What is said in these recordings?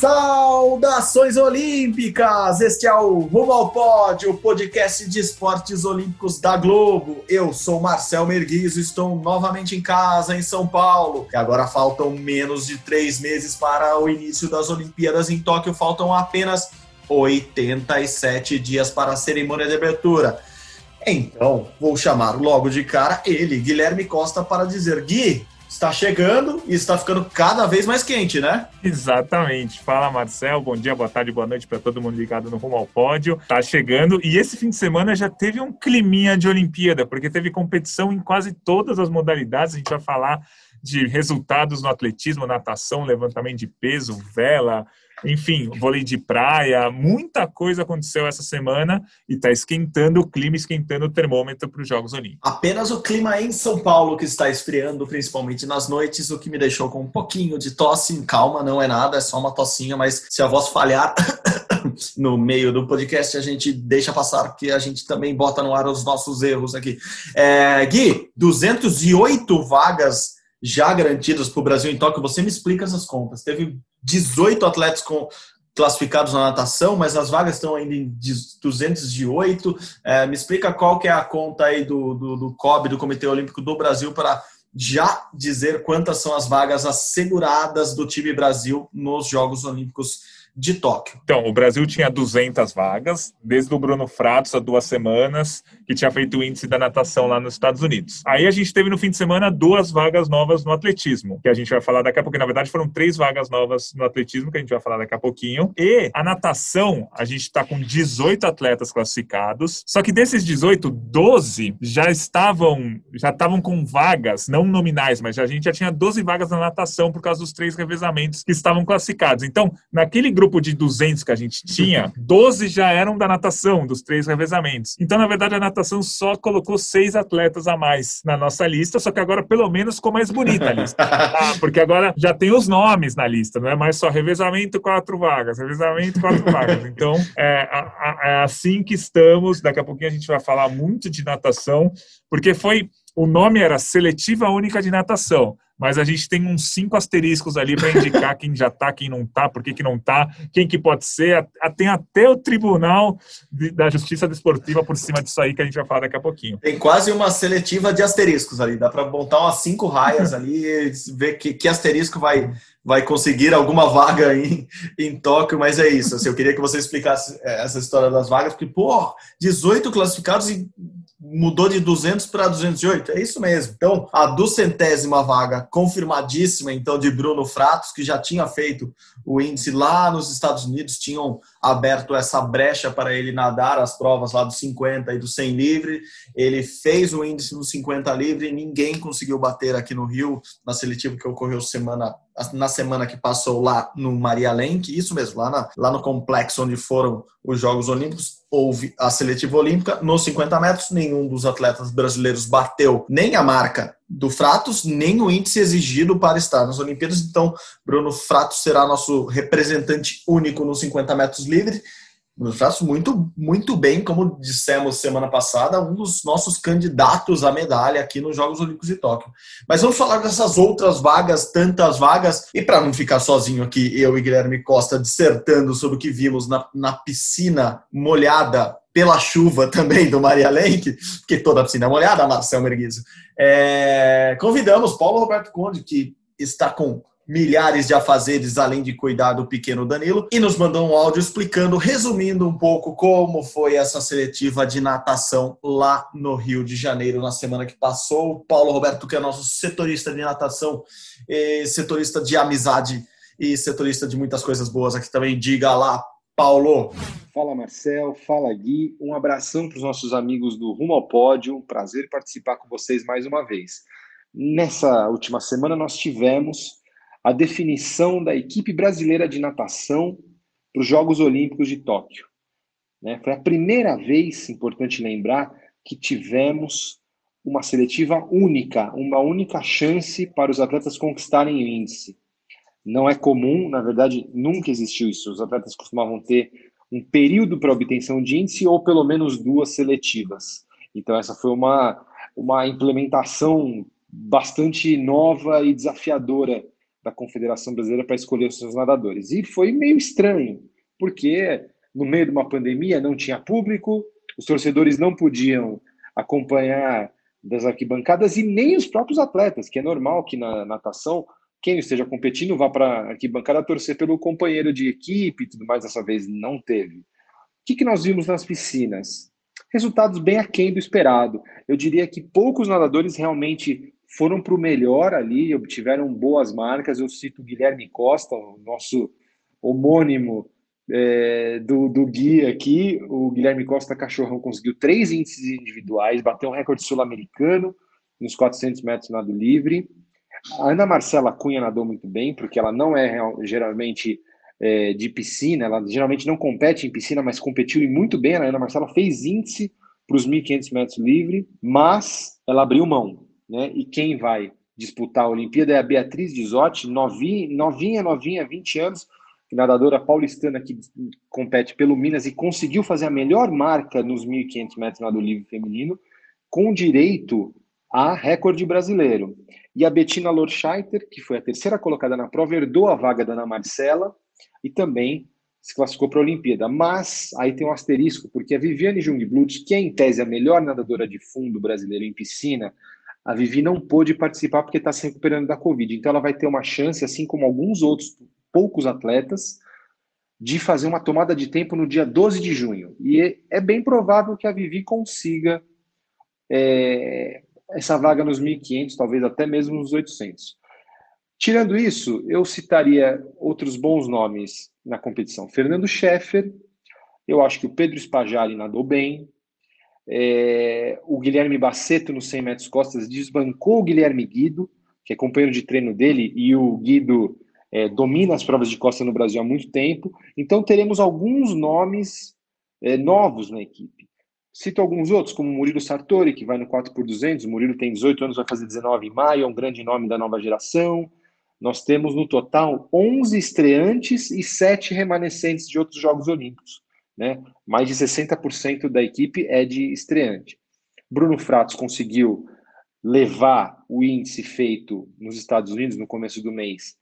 Saudações olímpicas! Este é o Rumo ao Pódio, o podcast de esportes olímpicos da Globo. Eu sou Marcel Merguizo, estou novamente em casa, em São Paulo. E agora faltam menos de três meses para o início das Olimpíadas em Tóquio. Faltam apenas 87 dias para a cerimônia de abertura. Então, vou chamar logo de cara ele, Guilherme Costa, para dizer: Gui, está chegando e está ficando cada vez mais quente, né? Exatamente. Fala, Marcel. Bom dia, boa tarde, boa noite para todo mundo ligado no Rumo ao Pódio. Tá chegando e esse fim de semana já teve um climinha de Olimpíada, porque teve competição em quase todas as modalidades. A gente vai falar de resultados no atletismo, natação, levantamento de peso, vela, enfim, vôlei de praia, muita coisa aconteceu essa semana e está esquentando o clima, esquentando o termômetro para os Jogos Olímpicos. Apenas o clima em São Paulo que está esfriando, principalmente nas noites, o que me deixou com um pouquinho de tosse. Calma, não é nada, é só uma tossinha, mas se a voz falhar no meio do podcast, a gente deixa passar, porque a gente também bota no ar os nossos erros aqui. É, Gui, 208 vagas já garantidas para o Brasil em Tóquio. Você me explica essas contas. Teve 18 atletas com, classificados na natação, mas as vagas estão ainda em 208. É, me explica qual que é a conta aí do, do, do COB, do Comitê Olímpico do Brasil, para já dizer quantas são as vagas asseguradas do time Brasil nos Jogos Olímpicos de Tóquio. Então, o Brasil tinha 200 vagas, desde o Bruno Fratos há duas semanas, que tinha feito o índice da natação lá nos Estados Unidos. Aí a gente teve no fim de semana duas vagas novas no atletismo, que a gente vai falar daqui a pouco. Na verdade, foram três vagas novas no atletismo, que a gente vai falar daqui a pouquinho. E a natação, a gente está com 18 atletas classificados, só que desses 18, 12 já estavam, já estavam com vagas, não nominais, mas a gente já tinha 12 vagas na natação por causa dos três revezamentos que estavam classificados. Então, naquele de 200 que a gente tinha, 12 já eram da natação, dos três revezamentos. Então, na verdade, a natação só colocou seis atletas a mais na nossa lista, só que agora pelo menos ficou mais bonita a lista. Ah, porque agora já tem os nomes na lista, não é mais só revezamento, quatro vagas, revezamento, quatro vagas. Então, é, é assim que estamos. Daqui a pouquinho a gente vai falar muito de natação, porque foi. O nome era Seletiva Única de Natação mas a gente tem uns cinco asteriscos ali para indicar quem já está, quem não está, por que, que não está, quem que pode ser. Tem até o Tribunal da Justiça Desportiva por cima disso aí que a gente vai falar daqui a pouquinho. Tem quase uma seletiva de asteriscos ali, dá para montar umas cinco raias ali ver que, que asterisco vai, vai conseguir alguma vaga em, em Tóquio, mas é isso. Assim, eu queria que você explicasse é, essa história das vagas, porque, pô, 18 classificados e mudou de 200 para 208, é isso mesmo. Então, a duzentésima vaga confirmadíssima, então, de Bruno Fratos, que já tinha feito o índice lá nos Estados Unidos, tinham aberto essa brecha para ele nadar as provas lá dos 50 e do 100 livre. Ele fez o índice no 50 livre e ninguém conseguiu bater aqui no Rio, na seletiva que ocorreu semana na semana que passou lá no Maria Lenk, isso mesmo, lá, na, lá no complexo onde foram os Jogos Olímpicos, houve a seletiva olímpica. Nos 50 metros, nenhum dos atletas brasileiros bateu nem a marca do Fratos, nem o índice exigido para estar nas Olimpíadas. Então, Bruno Fratos será nosso representante único nos 50 metros livre. Bruno Fratos muito, muito bem, como dissemos semana passada, um dos nossos candidatos à medalha aqui nos Jogos Olímpicos de Tóquio. Mas vamos falar dessas outras vagas, tantas vagas, e para não ficar sozinho aqui, eu e Guilherme Costa dissertando sobre o que vimos na, na piscina molhada pela chuva também do Maria Lenk, porque toda a piscina é molhada, Marcel Merguizo. É, convidamos Paulo Roberto Conde, que está com milhares de afazeres além de cuidar do pequeno Danilo, e nos mandou um áudio explicando, resumindo um pouco como foi essa seletiva de natação lá no Rio de Janeiro na semana que passou. Paulo Roberto, que é nosso setorista de natação, setorista de amizade e setorista de muitas coisas boas aqui também, diga lá, Paulo. Fala Marcel, fala Gui, um abração para os nossos amigos do Rumo ao Pódio, prazer participar com vocês mais uma vez. Nessa última semana nós tivemos a definição da equipe brasileira de natação para os Jogos Olímpicos de Tóquio. Né? Foi a primeira vez, importante lembrar, que tivemos uma seletiva única, uma única chance para os atletas conquistarem o índice. Não é comum, na verdade, nunca existiu isso. Os atletas costumavam ter um período para obtenção de índice ou pelo menos duas seletivas. Então, essa foi uma, uma implementação bastante nova e desafiadora da Confederação Brasileira para escolher os seus nadadores. E foi meio estranho, porque no meio de uma pandemia não tinha público, os torcedores não podiam acompanhar das arquibancadas e nem os próprios atletas, que é normal que na natação quem esteja competindo vá para a arquibancada torcer pelo companheiro de equipe e tudo mais, dessa vez não teve. O que, que nós vimos nas piscinas? Resultados bem aquém do esperado. Eu diria que poucos nadadores realmente foram para o melhor ali, obtiveram boas marcas. Eu cito Guilherme Costa, o nosso homônimo é, do, do guia aqui. O Guilherme Costa Cachorrão conseguiu três índices individuais, bateu um recorde sul-americano nos 400 metros nado livre. A Ana Marcela Cunha nadou muito bem, porque ela não é geralmente é, de piscina, ela geralmente não compete em piscina, mas competiu e muito bem. A Ana Marcela fez índice para os 1.500 metros livre, mas ela abriu mão né? E quem vai disputar a Olimpíada é a Beatriz Dizotti, novinha, novinha, novinha, 20 anos, nadadora paulistana que compete pelo Minas e conseguiu fazer a melhor marca nos 1.500 metros nado livre feminino, com direito a recorde brasileiro. E a Bettina Lorscheiter, que foi a terceira colocada na prova, herdou a vaga da Ana Marcela e também se classificou para a Olimpíada. Mas aí tem um asterisco, porque a Viviane Jungblut, que é em tese a melhor nadadora de fundo brasileira em piscina, a Vivi não pôde participar porque está se recuperando da Covid. Então ela vai ter uma chance, assim como alguns outros poucos atletas, de fazer uma tomada de tempo no dia 12 de junho. E é bem provável que a Vivi consiga é, essa vaga nos 1.500, talvez até mesmo nos 800. Tirando isso, eu citaria outros bons nomes na competição. Fernando Scheffer, eu acho que o Pedro Spajari nadou bem, é, o Guilherme Baceto, nos 100 metros costas, desbancou o Guilherme Guido, que é companheiro de treino dele, e o Guido é, domina as provas de costa no Brasil há muito tempo. Então, teremos alguns nomes é, novos na equipe. Cito alguns outros, como Murilo Sartori, que vai no 4x200. O Murilo tem 18 anos, vai fazer 19 em maio, é um grande nome da nova geração. Nós temos no total 11 estreantes e 7 remanescentes de outros Jogos Olímpicos. Né? Mais de 60% da equipe é de estreante. Bruno Fratos conseguiu levar o índice feito nos Estados Unidos no começo do mês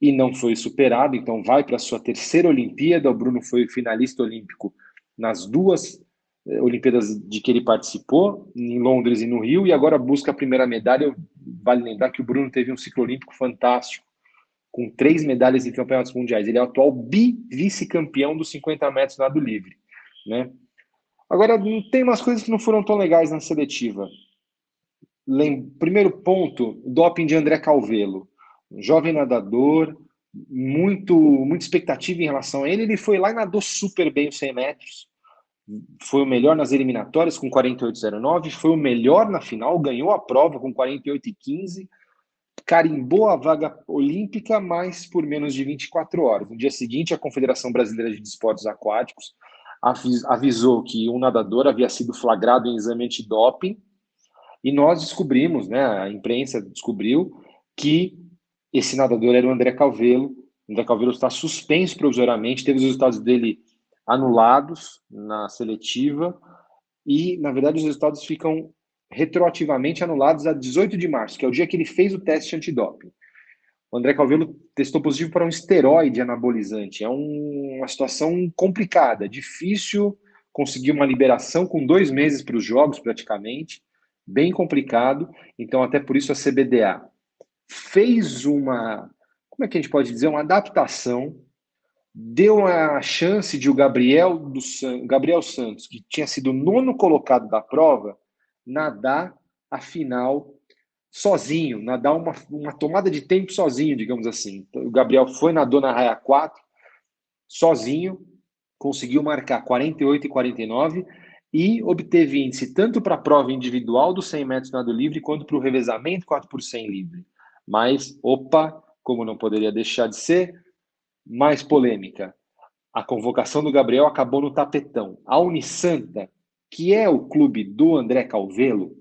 e não foi superado, então vai para a sua terceira Olimpíada. O Bruno foi finalista olímpico nas duas eh, Olimpíadas de que ele participou, em Londres e no Rio, e agora busca a primeira medalha. Vale lembrar que o Bruno teve um ciclo olímpico fantástico com três medalhas em campeonatos mundiais. Ele é o atual bi-vice-campeão dos 50 metros nado livre. Né? Agora, tem umas coisas que não foram tão legais na seletiva. Lem... Primeiro ponto, doping de André Calvelo. Um jovem nadador, muito, muita expectativa em relação a ele. Ele foi lá e nadou super bem os 100 metros. Foi o melhor nas eliminatórias com 48,09. Foi o melhor na final, ganhou a prova com 48,15 carimbou a vaga olímpica, mas por menos de 24 horas. No dia seguinte, a Confederação Brasileira de Desportos Aquáticos avisou que um nadador havia sido flagrado em exame antidoping e nós descobrimos, né, a imprensa descobriu que esse nadador era o André Calvelo. O André Calvelo está suspenso provisoriamente, teve os resultados dele anulados na seletiva e, na verdade, os resultados ficam retroativamente anulados a 18 de março, que é o dia que ele fez o teste antidoping. O André Calvelo testou positivo para um esteroide anabolizante. É um, uma situação complicada, difícil conseguir uma liberação com dois meses para os jogos, praticamente. Bem complicado. Então, até por isso, a CBDA fez uma. Como é que a gente pode dizer? Uma adaptação. Deu a chance de o Gabriel, do, Gabriel Santos, que tinha sido nono colocado da prova, nadar a final sozinho, nadar uma, uma tomada de tempo sozinho, digamos assim. Então, o Gabriel foi, nadou na raia 4, sozinho, conseguiu marcar 48 e 49 e obteve índice tanto para a prova individual dos 100 metros nado livre quanto para o revezamento 4 por 100 livre. Mas, opa, como não poderia deixar de ser, mais polêmica. A convocação do Gabriel acabou no tapetão. A Unisanta que é o clube do André Calvelo,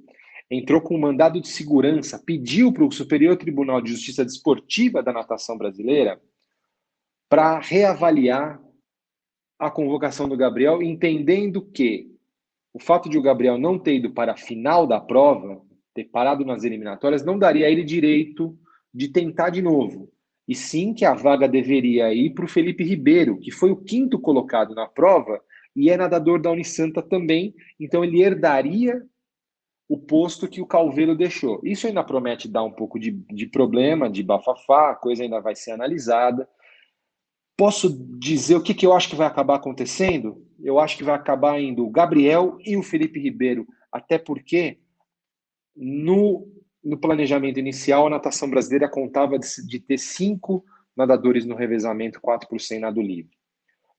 entrou com um mandado de segurança, pediu para o Superior Tribunal de Justiça Desportiva da Natação Brasileira para reavaliar a convocação do Gabriel, entendendo que o fato de o Gabriel não ter ido para a final da prova, ter parado nas eliminatórias, não daria a ele direito de tentar de novo. E sim que a vaga deveria ir para o Felipe Ribeiro, que foi o quinto colocado na prova e é nadador da Unisanta também, então ele herdaria o posto que o Calveiro deixou. Isso ainda promete dar um pouco de, de problema, de bafafá, a coisa ainda vai ser analisada. Posso dizer o que, que eu acho que vai acabar acontecendo? Eu acho que vai acabar indo o Gabriel e o Felipe Ribeiro, até porque no, no planejamento inicial a natação brasileira contava de, de ter cinco nadadores no revezamento, quatro por cem nado livre.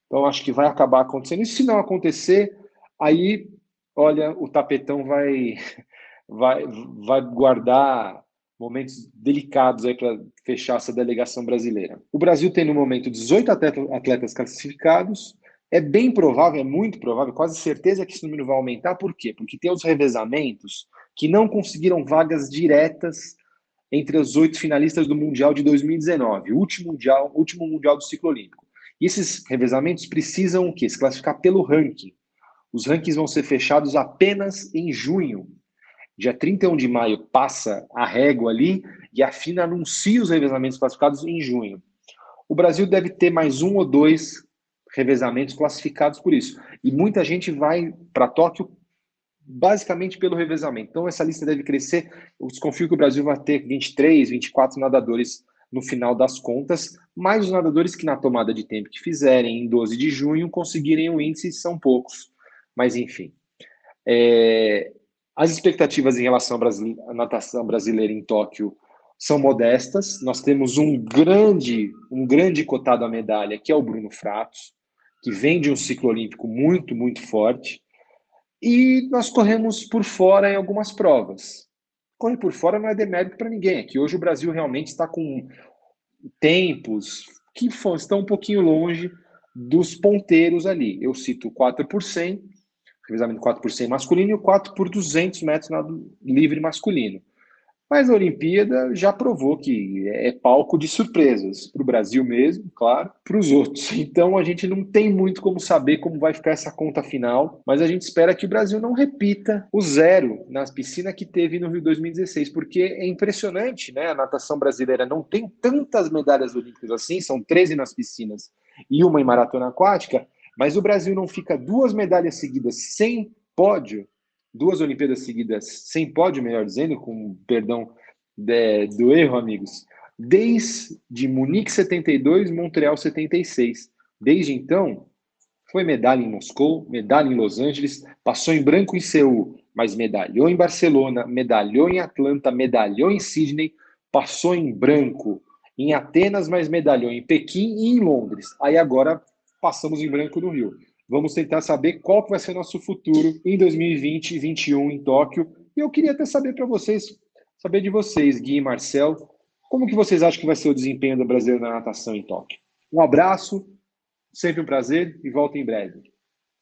Então acho que vai acabar acontecendo. E se não acontecer, aí olha, o tapetão vai, vai, vai guardar momentos delicados aí para fechar essa delegação brasileira. O Brasil tem no momento 18 atletas classificados. É bem provável, é muito provável, quase certeza que esse número vai aumentar. Por quê? Porque tem os revezamentos que não conseguiram vagas diretas entre os oito finalistas do Mundial de 2019, o último mundial, último mundial do ciclo olímpico. E esses revezamentos precisam o quê? Se classificar pelo ranking. Os rankings vão ser fechados apenas em junho. Dia 31 de maio passa a régua ali e a FINA anuncia os revezamentos classificados em junho. O Brasil deve ter mais um ou dois revezamentos classificados por isso. E muita gente vai para Tóquio basicamente pelo revezamento. Então essa lista deve crescer. Eu desconfio que o Brasil vai ter 23, 24 nadadores no final das contas, mas os nadadores que na tomada de tempo que fizerem em 12 de junho conseguirem o índice são poucos. Mas, enfim. É, as expectativas em relação à natação brasileira em Tóquio são modestas. Nós temos um grande, um grande cotado à medalha, que é o Bruno Fratos, que vem de um ciclo olímpico muito, muito forte. E nós corremos por fora em algumas provas. Correr por fora não é demérito para ninguém. É que hoje o Brasil realmente está com tempos que estão um pouquinho longe dos ponteiros ali. Eu cito 4 por 100 revezamento 4 por 100 masculino e o 4 por 200 metros nado livre masculino. Mas a Olimpíada já provou que é palco de surpresas para o Brasil mesmo, claro, para os outros. Então a gente não tem muito como saber como vai ficar essa conta final, mas a gente espera que o Brasil não repita o zero na piscina que teve no Rio 2016, porque é impressionante, né? A natação brasileira não tem tantas medalhas olímpicas assim, são 13 nas piscinas e uma em maratona aquática, mas o Brasil não fica duas medalhas seguidas sem pódio, duas Olimpíadas seguidas sem pódio, melhor dizendo, com perdão de, do erro, amigos, desde Munique 72, Montreal 76. Desde então, foi medalha em Moscou, medalha em Los Angeles, passou em branco em Seul, mas medalhou em Barcelona, medalhou em Atlanta, medalhou em Sydney, passou em branco em Atenas, mas medalhou em Pequim e em Londres. Aí agora passamos em branco no Rio. Vamos tentar saber qual que vai ser nosso futuro em 2020 e 2021 em Tóquio. E eu queria até saber para vocês, saber de vocês, Gui e Marcel, como que vocês acham que vai ser o desempenho do brasileiro na natação em Tóquio? Um abraço, sempre um prazer e volta em breve.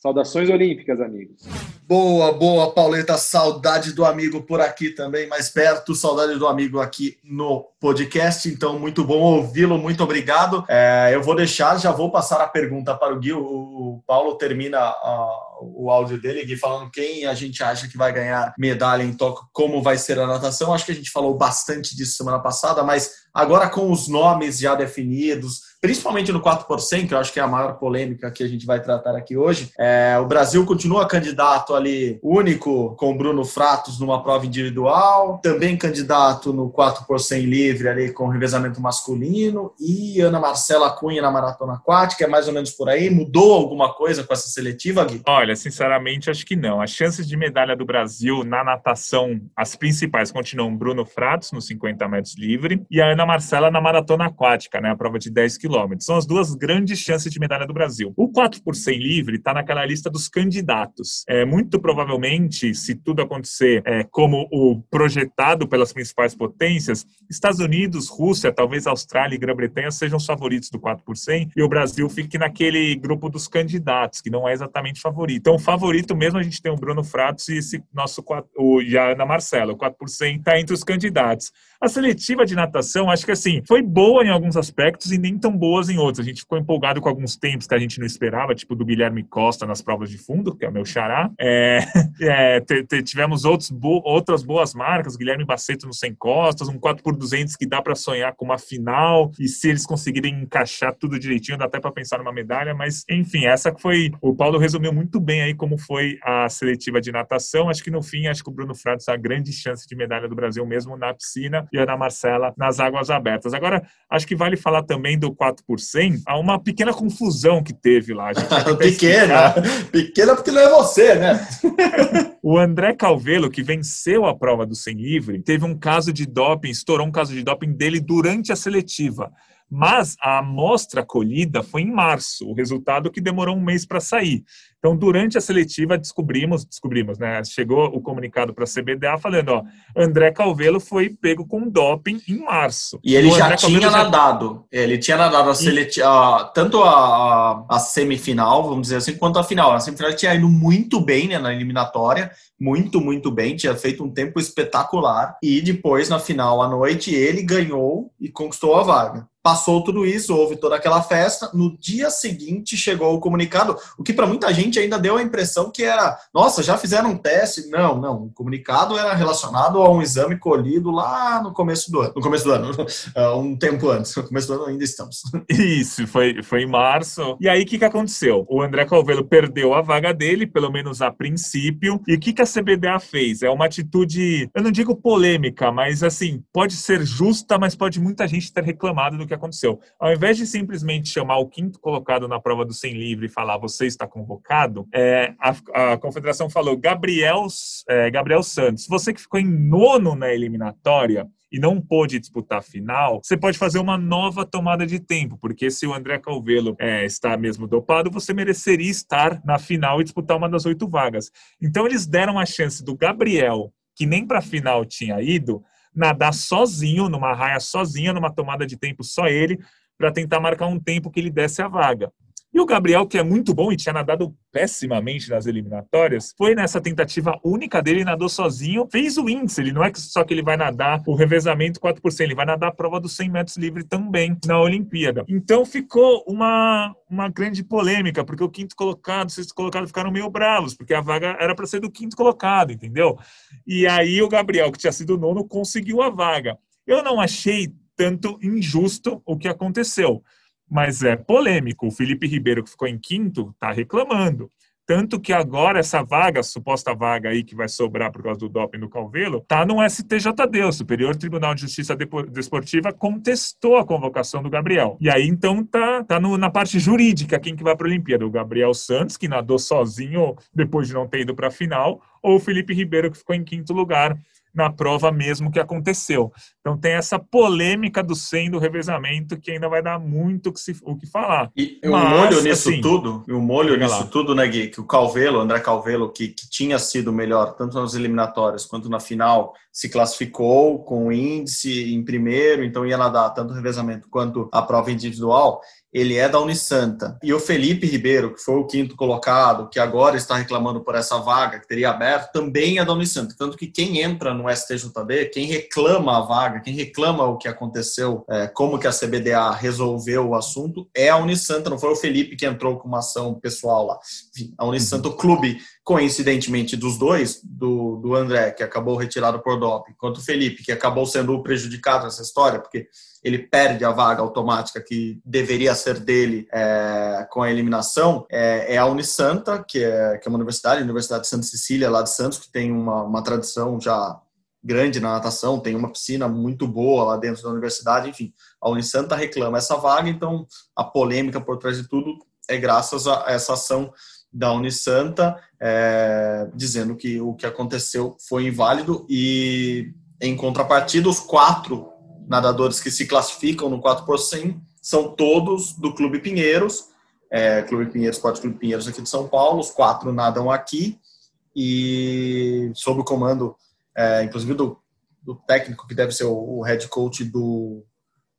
Saudações olímpicas, amigos. Boa, boa, Pauleta. Saudade do amigo por aqui também, mais perto. Saudade do amigo aqui no podcast. Então, muito bom ouvi-lo. Muito obrigado. É, eu vou deixar, já vou passar a pergunta para o Gui. O, Paulo termina a, o áudio dele, Gui, falando quem a gente acha que vai ganhar medalha em Tóquio, como vai ser a natação. Acho que a gente falou bastante disso semana passada, mas agora com os nomes já definidos, principalmente no 4%, que eu acho que é a maior polêmica que a gente vai tratar aqui hoje. É, o Brasil continua candidato ali único com Bruno Fratos numa prova individual, também candidato no 4% livre ali com revezamento masculino e Ana Marcela Cunha na maratona aquática, é mais ou menos por aí. Mudou alguma coisa com essa seletiva, Gui? Olha, sinceramente, acho que não. As chances de medalha do Brasil na natação, as principais, continuam Bruno Fratos no 50 metros livre e a Ana Marcela na maratona aquática, né, a prova de 10 km São as duas grandes chances de medalha do Brasil. O 4 por 100 livre está naquela lista dos candidatos. É, muito provavelmente, se tudo acontecer é, como o projetado pelas principais potências, Estados Unidos, Rússia, talvez Austrália e Grã-Bretanha sejam os favoritos do 4 por 100 e o Brasil fique naquele grupo dos candidatos, que não é exatamente favorito. Então, favorito mesmo a gente tem o Bruno Fratos e esse nosso o, e a Ana Marcela. O 4 por 100 está entre os candidatos. A seletiva de natação, acho que assim, foi boa em alguns aspectos e nem tão boas em outros. A gente ficou empolgado com alguns tempos que a gente não esperava, tipo do Guilherme Costa nas provas de fundo, que é o meu xará. É, é, tivemos outros bo, outras boas marcas, Guilherme Baceto no 100 costas, um 4 por 200 que dá para sonhar com uma final, e se eles conseguirem encaixar tudo direitinho, dá até para pensar numa medalha, mas enfim, essa foi. O Paulo resumiu muito bem aí como foi a seletiva de natação. Acho que no fim, acho que o Bruno Fratos a grande chance de medalha do Brasil mesmo na piscina e a Ana Marcela nas águas abertas. Agora, acho que vale falar também do 4 por 100. Há uma pequena confusão que teve lá. pequena, pequena porque não é você, né? o André Calvelo, que venceu a prova do 100 livre, teve um caso de doping, estourou um caso de doping dele durante a seletiva. Mas a amostra colhida foi em março, o resultado que demorou um mês para sair. Então, durante a seletiva, descobrimos, descobrimos, né? Chegou o comunicado para a CBDA falando, ó, André Calvelo foi pego com doping em março. E ele já tinha já... nadado. Ele tinha nadado a seletiva, tanto a, a, semifinal, vamos dizer assim, quanto a final. A semifinal tinha ido muito bem né, na eliminatória, muito, muito bem, tinha feito um tempo espetacular. E depois, na final à noite, ele ganhou e conquistou a vaga. Passou tudo isso, houve toda aquela festa. No dia seguinte chegou o comunicado, o que para muita gente ainda deu a impressão que era, nossa, já fizeram um teste. Não, não. O comunicado era relacionado a um exame colhido lá no começo do ano. No começo do ano, um tempo antes. No começo do ano ainda estamos. Isso, foi, foi em março. E aí o que, que aconteceu? O André Calvelo perdeu a vaga dele, pelo menos a princípio. E o que, que a CBDA fez? É uma atitude, eu não digo polêmica, mas assim, pode ser justa, mas pode muita gente ter reclamado do que aconteceu. Ao invés de simplesmente chamar o quinto colocado na prova do 100 livre e falar você está convocado, é, a, a, confederação falou Gabriel, é, Gabriel Santos, você que ficou em nono na eliminatória e não pôde disputar a final, você pode fazer uma nova tomada de tempo, porque se o André Calvelo é, está mesmo dopado, você mereceria estar na final e disputar uma das oito vagas. Então eles deram a chance do Gabriel, que nem para a final tinha ido, nadar sozinho, numa raia sozinha, numa tomada de tempo só ele, para tentar marcar um tempo que ele desse a vaga. E o Gabriel, que é muito bom e tinha nadado pessimamente nas eliminatórias, foi nessa tentativa única dele, nadou sozinho, fez o índice. Ele não é só que ele vai nadar o revezamento 4%, ele vai nadar a prova dos 100 metros livre também na Olimpíada. Então ficou uma, uma grande polêmica, porque o quinto colocado, o sexto colocado ficaram meio bravos, porque a vaga era para ser do quinto colocado, entendeu? E aí o Gabriel, que tinha sido nono, conseguiu a vaga. Eu não achei tanto injusto o que aconteceu mas é polêmico. O Felipe Ribeiro, que ficou em quinto, está reclamando. Tanto que agora essa vaga, suposta vaga aí que vai sobrar por causa do doping do Calvelo, tá no STJD, o Superior Tribunal de Justiça Desportiva contestou a convocação do Gabriel. E aí então tá, tá no, na parte jurídica quem que vai para a Olimpíada, o Gabriel Santos, que nadou sozinho depois de não ter ido para a final, ou o Felipe Ribeiro que ficou em quinto lugar na prova mesmo que aconteceu. Então tem essa polêmica do 100 do revezamento que ainda vai dar muito que se, o que falar. E o molho nisso assim, tudo, o molho nisso lá. tudo, né, Gui, que o Calvelo, André Calvelo, que, que tinha sido melhor tanto nas eliminatórias quanto na final, se classificou com índice em primeiro, então ia nadar tanto o revezamento quanto a prova individual ele é da Unisanta. E o Felipe Ribeiro, que foi o quinto colocado, que agora está reclamando por essa vaga que teria aberto, também é da Unisanta. Tanto que quem entra no STJD, quem reclama a vaga, quem reclama o que aconteceu, é, como que a CBDA resolveu o assunto, é a Unisanta, não foi o Felipe que entrou com uma ação pessoal lá. Enfim, a Unisanta, o clube, coincidentemente dos dois, do, do André, que acabou retirado por doping, quanto o Felipe, que acabou sendo o prejudicado nessa história, porque ele perde a vaga automática que deveria ser dele é, com a eliminação, é, é, a Unisanta, que é, que é uma universidade, a Universidade de Santa Cecília, lá de Santos, que tem uma, uma tradição já grande na natação, tem uma piscina muito boa lá dentro da universidade, enfim, a Unisanta reclama essa vaga, então a polêmica por trás de tudo é graças a essa ação da Unisanta, é, dizendo que o que aconteceu foi inválido e, em contrapartida, os quatro nadadores que se classificam no 4 por 100 são todos do Clube Pinheiros, é, Clube Pinheiros, Esporte Clube Pinheiros aqui de São Paulo, os quatro nadam aqui, e sob o comando, é, inclusive, do, do, técnico que deve ser o, o head coach do,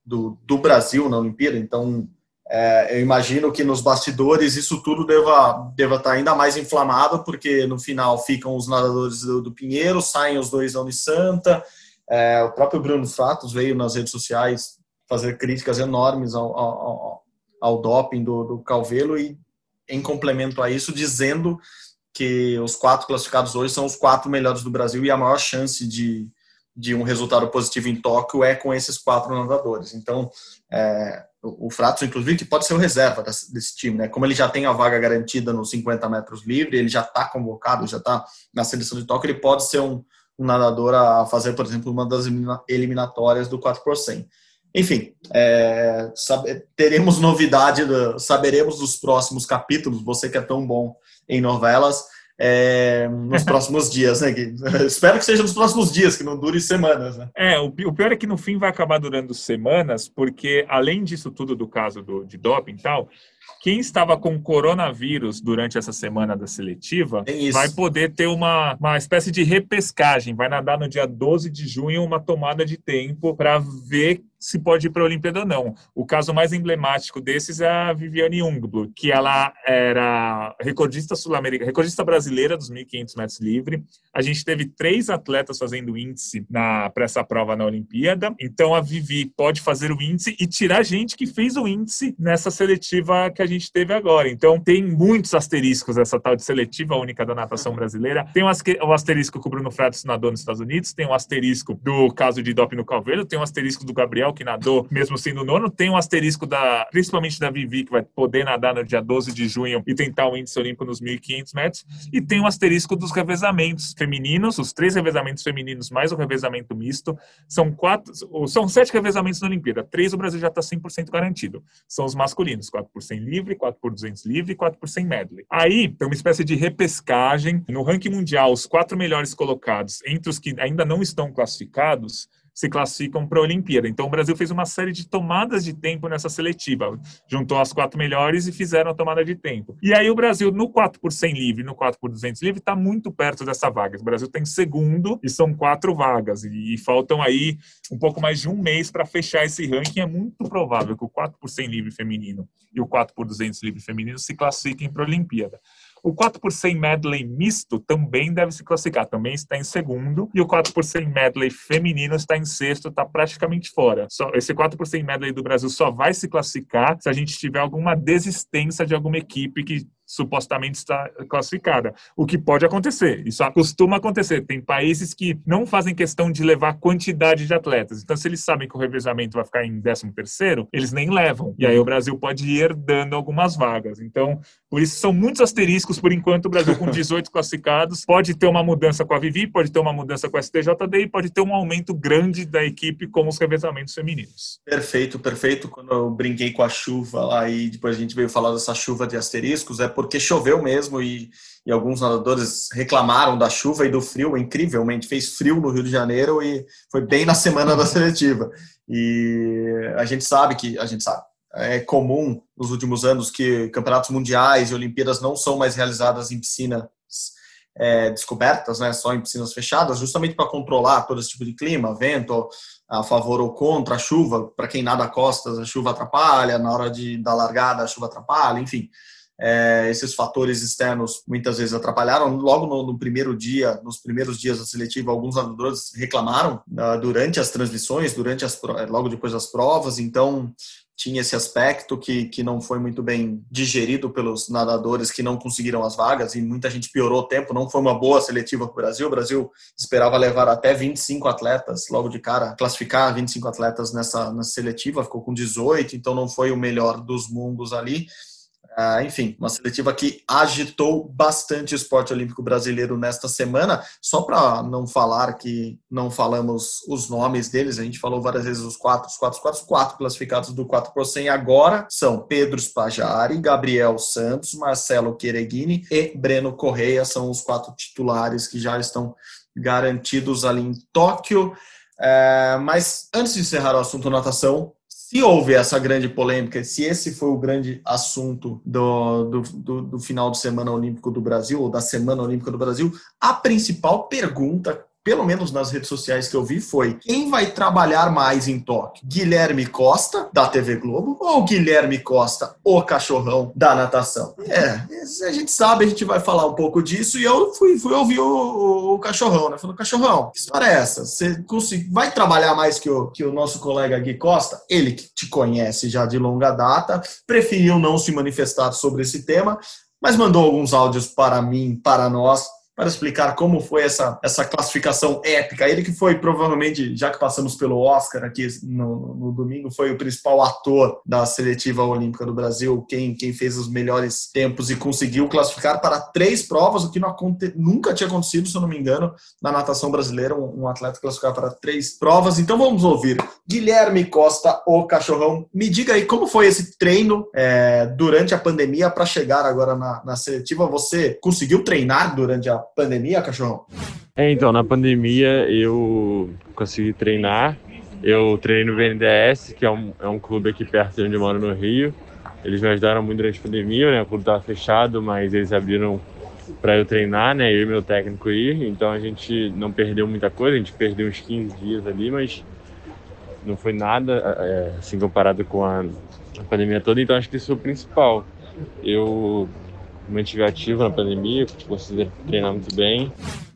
do, do, Brasil na Olimpíada. Então, é, eu imagino que nos bastidores isso tudo deva, deva estar ainda mais inflamado, porque no final ficam os nadadores do, do Pinheiro, saem os dois da Unisanta. É, o próprio Bruno Fratos veio nas redes sociais fazer críticas enormes ao, ao, ao doping do, do Calvelo e, em complemento a isso, dizendo que os quatro classificados hoje são os quatro melhores do Brasil e a maior chance de, de um resultado positivo em Tóquio é com esses quatro nadadores. Então, é, o, Fratos, inclusive, que pode ser o reserva desse, desse, time, né? Como ele já tem a vaga garantida nos 50 metros livre, ele já está convocado, já está na seleção de Tóquio, ele pode ser um, um, nadador a fazer, por exemplo, uma das eliminatórias do 4 por 100. Enfim, é, sabe, teremos novidade, do, saberemos dos próximos capítulos. Você que é tão bom em novelas, é, nos próximos dias, né? espero que seja nos próximos dias, que não dure semanas, né? É, o, o, pior é que no fim vai acabar durando semanas, porque além disso tudo do caso do, de doping e tal, quem estava com coronavírus durante essa semana da seletiva vai poder ter uma, uma espécie de repescagem, vai nadar no dia 12 de junho uma tomada de tempo para ver se pode ir para a Olimpíada ou não. O caso mais emblemático desses é a Viviane Jungblum, que ela era recordista sul-americana, recordista brasileira dos 1.500 metros livre. A gente teve três atletas fazendo índice para essa prova na Olimpíada. Então a Vivi pode fazer o índice e tirar gente que fez o índice nessa seletiva que a gente teve agora. Então tem muitos asteriscos essa tal de seletiva única da natação brasileira. Tem o asterisco que o Bruno Fratos nadou nos Estados Unidos, tem o asterisco do caso de doping no Calveiro, tem o asterisco do Gabriel que nadou mesmo sendo nono. Tem um asterisco da, principalmente da Vivi, que vai poder nadar no dia 12 de junho e tentar o índice olímpico nos 1.500 metros. E tem um asterisco dos revezamentos femininos, os três revezamentos femininos mais o revezamento misto. São quatro, são sete revezamentos na Olimpíada. Três o Brasil já está 100% garantido. São os masculinos, 4 por 100 livre, 4 por 200 livre e 4 por 100 medley. Aí tem uma espécie de repescagem. No ranking mundial, os quatro melhores colocados, entre os que ainda não estão classificados, se classificam para a Olimpíada. Então, o Brasil fez uma série de tomadas de tempo nessa seletiva. Juntou as quatro melhores e fizeram a tomada de tempo. E aí, o Brasil, no 4 por 100 livre, no 4 por 200 livre, está muito perto dessa vaga. O Brasil tem segundo e são quatro vagas. E, e faltam aí um pouco mais de um mês para fechar esse ranking. É muito provável que o 4 por 100 livre feminino e o 4 por 200 livre feminino se classifiquem para a Olimpíada. O 4 por 100 medley misto também deve se classificar, também está em segundo. E o 4 por 100 medley feminino está em sexto, está praticamente fora. Só, esse 4 por 100 medley do Brasil só vai se classificar se a gente tiver alguma desistência de alguma equipe que supostamente está classificada. O que pode acontecer, isso costuma acontecer. Tem países que não fazem questão de levar quantidade de atletas. Então, se eles sabem que o revezamento vai ficar em 13 terceiro, eles nem levam. E aí o Brasil pode ir herdando algumas vagas. Então, por isso são muitos asteriscos por enquanto. O Brasil com 18 classificados pode ter uma mudança com a Vivi, pode ter uma mudança com a STJD e pode ter um aumento grande da equipe com os revezamentos femininos. Perfeito, perfeito. Quando eu brinquei com a chuva lá e depois a gente veio falar dessa chuva de asteriscos, é porque choveu mesmo e, e, alguns nadadores reclamaram da chuva e do frio. Incrivelmente, fez frio no Rio de Janeiro e foi bem na semana da seletiva. E a gente sabe que, a gente sabe, é comum nos últimos anos que campeonatos mundiais e Olimpíadas não são mais realizadas em piscinas é, descobertas, né, só em piscinas fechadas, justamente para controlar todo esse tipo de clima, vento a favor ou contra, a chuva, para quem nada costas, a chuva atrapalha, na hora de, da largada a chuva atrapalha, enfim é, esses fatores externos muitas vezes atrapalharam. Logo no, no, primeiro dia, nos primeiros dias da seletiva, alguns nadadores reclamaram uh, durante as transmissões, durante as logo depois das provas. Então tinha esse aspecto que, que não foi muito bem digerido pelos nadadores que não conseguiram as vagas e muita gente piorou o tempo. Não foi uma boa seletiva para o Brasil. O Brasil esperava levar até 25 atletas logo de cara, classificar 25 atletas nessa, nessa seletiva, ficou com 18, então não foi o melhor dos mundos ali. Ah, enfim, uma seletiva que agitou bastante o esporte olímpico brasileiro nesta semana. Só para não falar que não falamos os nomes deles, a gente falou várias vezes os quatro, os quatro, os quatro, os quatro classificados do 4 por 100 agora são Pedro Spajari, Gabriel Santos, Marcelo Quereguini e Breno Correia, são os quatro titulares que já estão garantidos ali em Tóquio. É, mas antes de encerrar o assunto natação, se houve essa grande polêmica, se esse foi o grande assunto do, do, do, do, final de semana olímpico do Brasil, ou da semana olímpica do Brasil, a principal pergunta pelo menos nas redes sociais que eu vi, foi quem vai trabalhar mais em Tóquio? Guilherme Costa, da TV Globo, ou Guilherme Costa, o cachorrão da natação? É, a gente sabe, a gente vai falar um pouco disso, e eu fui, fui ouvir o, o cachorrão, né? Falando, cachorrão, que história é essa? Você vai trabalhar mais que o, que o nosso colega Gui Costa? Ele que te conhece já de longa data, preferiu não se manifestar sobre esse tema, mas mandou alguns áudios para mim, para nós, para explicar como foi essa, essa classificação épica. Ele que foi provavelmente, já que passamos pelo Oscar aqui no, no domingo, foi o principal ator da seletiva olímpica do Brasil, quem, quem fez os melhores tempos e conseguiu classificar para três provas, o que não, nunca tinha acontecido, se eu não me engano, na natação brasileira, um, um atleta classificar para três provas. Então vamos ouvir. Guilherme Costa, o cachorrão, me diga aí como foi esse treino é, durante a pandemia para chegar agora na, na seletiva. Você conseguiu treinar durante a pandemia, cachorrão? É, então, na pandemia eu consegui treinar. Eu treinei no VNDS, que é um, é um clube aqui perto de onde eu moro no Rio. Eles me ajudaram muito durante a pandemia, né? O clube estava fechado, mas eles abriram para eu treinar, né? Eu e meu técnico ir. Então a gente não perdeu muita coisa, a gente perdeu uns 15 dias ali, mas não foi nada é, assim comparado com a, a pandemia toda. Então acho que isso é o principal. Eu mantive ativo na pandemia, consegui treinar muito bem.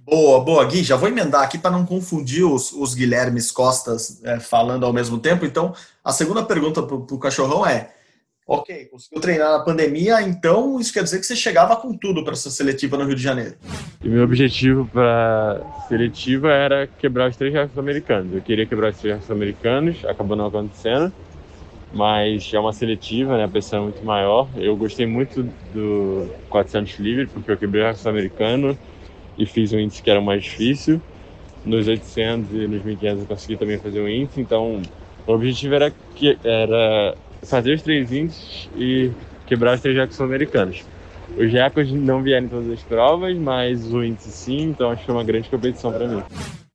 Boa, boa, Gui. Já vou emendar aqui para não confundir os, os Guilhermes Costas é, falando ao mesmo tempo. Então, a segunda pergunta para o cachorrão é: ok, conseguiu treinar na pandemia, então isso quer dizer que você chegava com tudo para essa seletiva no Rio de Janeiro? E meu objetivo para seletiva era quebrar os três recordes americanos. Eu queria quebrar os três recordes americanos, acabou não acontecendo mas é uma seletiva, né? A pressão é muito maior. Eu gostei muito do 400 livre, porque eu quebrei o recorde americano e fiz um índice que era mais difícil. Nos 800 e nos 1500 eu consegui também fazer um índice, então o objetivo era, que, era fazer os três índices e quebrar os três recordes americanos. Os recordes não vieram em todas as provas, mas o índice sim, então acho que foi uma grande competição para mim.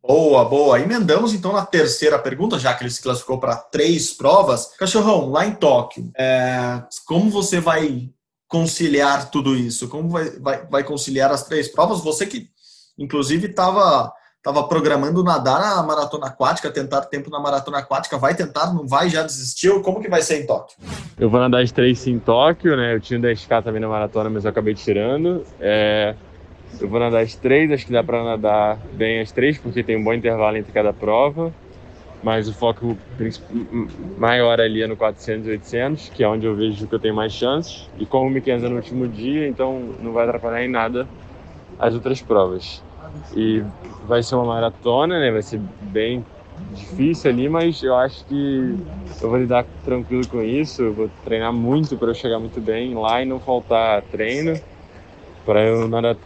Boa, boa. Emendamos então na terceira pergunta, já que ele se classificou para três provas. Cachorrão, lá em Tóquio, é, como você vai conciliar tudo isso? Como vai, vai, vai conciliar as três provas? Você que, inclusive, estava tava programando nadar na maratona aquática, tentar tempo na maratona aquática, vai tentar, não vai, já desistiu? Como que vai ser em Tóquio? Eu vou nadar três sim em Tóquio, né? Eu tinha 10K também na maratona, mas eu acabei tirando. É, eu vou nadar as três, acho que dá para nadar bem as três, porque tem um bom intervalo entre cada prova. Mas o foco maior ali é no 400 e 800, que é onde eu vejo que eu tenho mais chances. E como o 1500 é no último dia, então não vai atrapalhar em nada as outras provas. E vai ser uma maratona, né? Vai ser bem difícil ali, mas eu acho que eu vou lidar tranquilo com isso. Eu vou treinar muito para eu chegar muito bem lá e não faltar treino, para eu nadar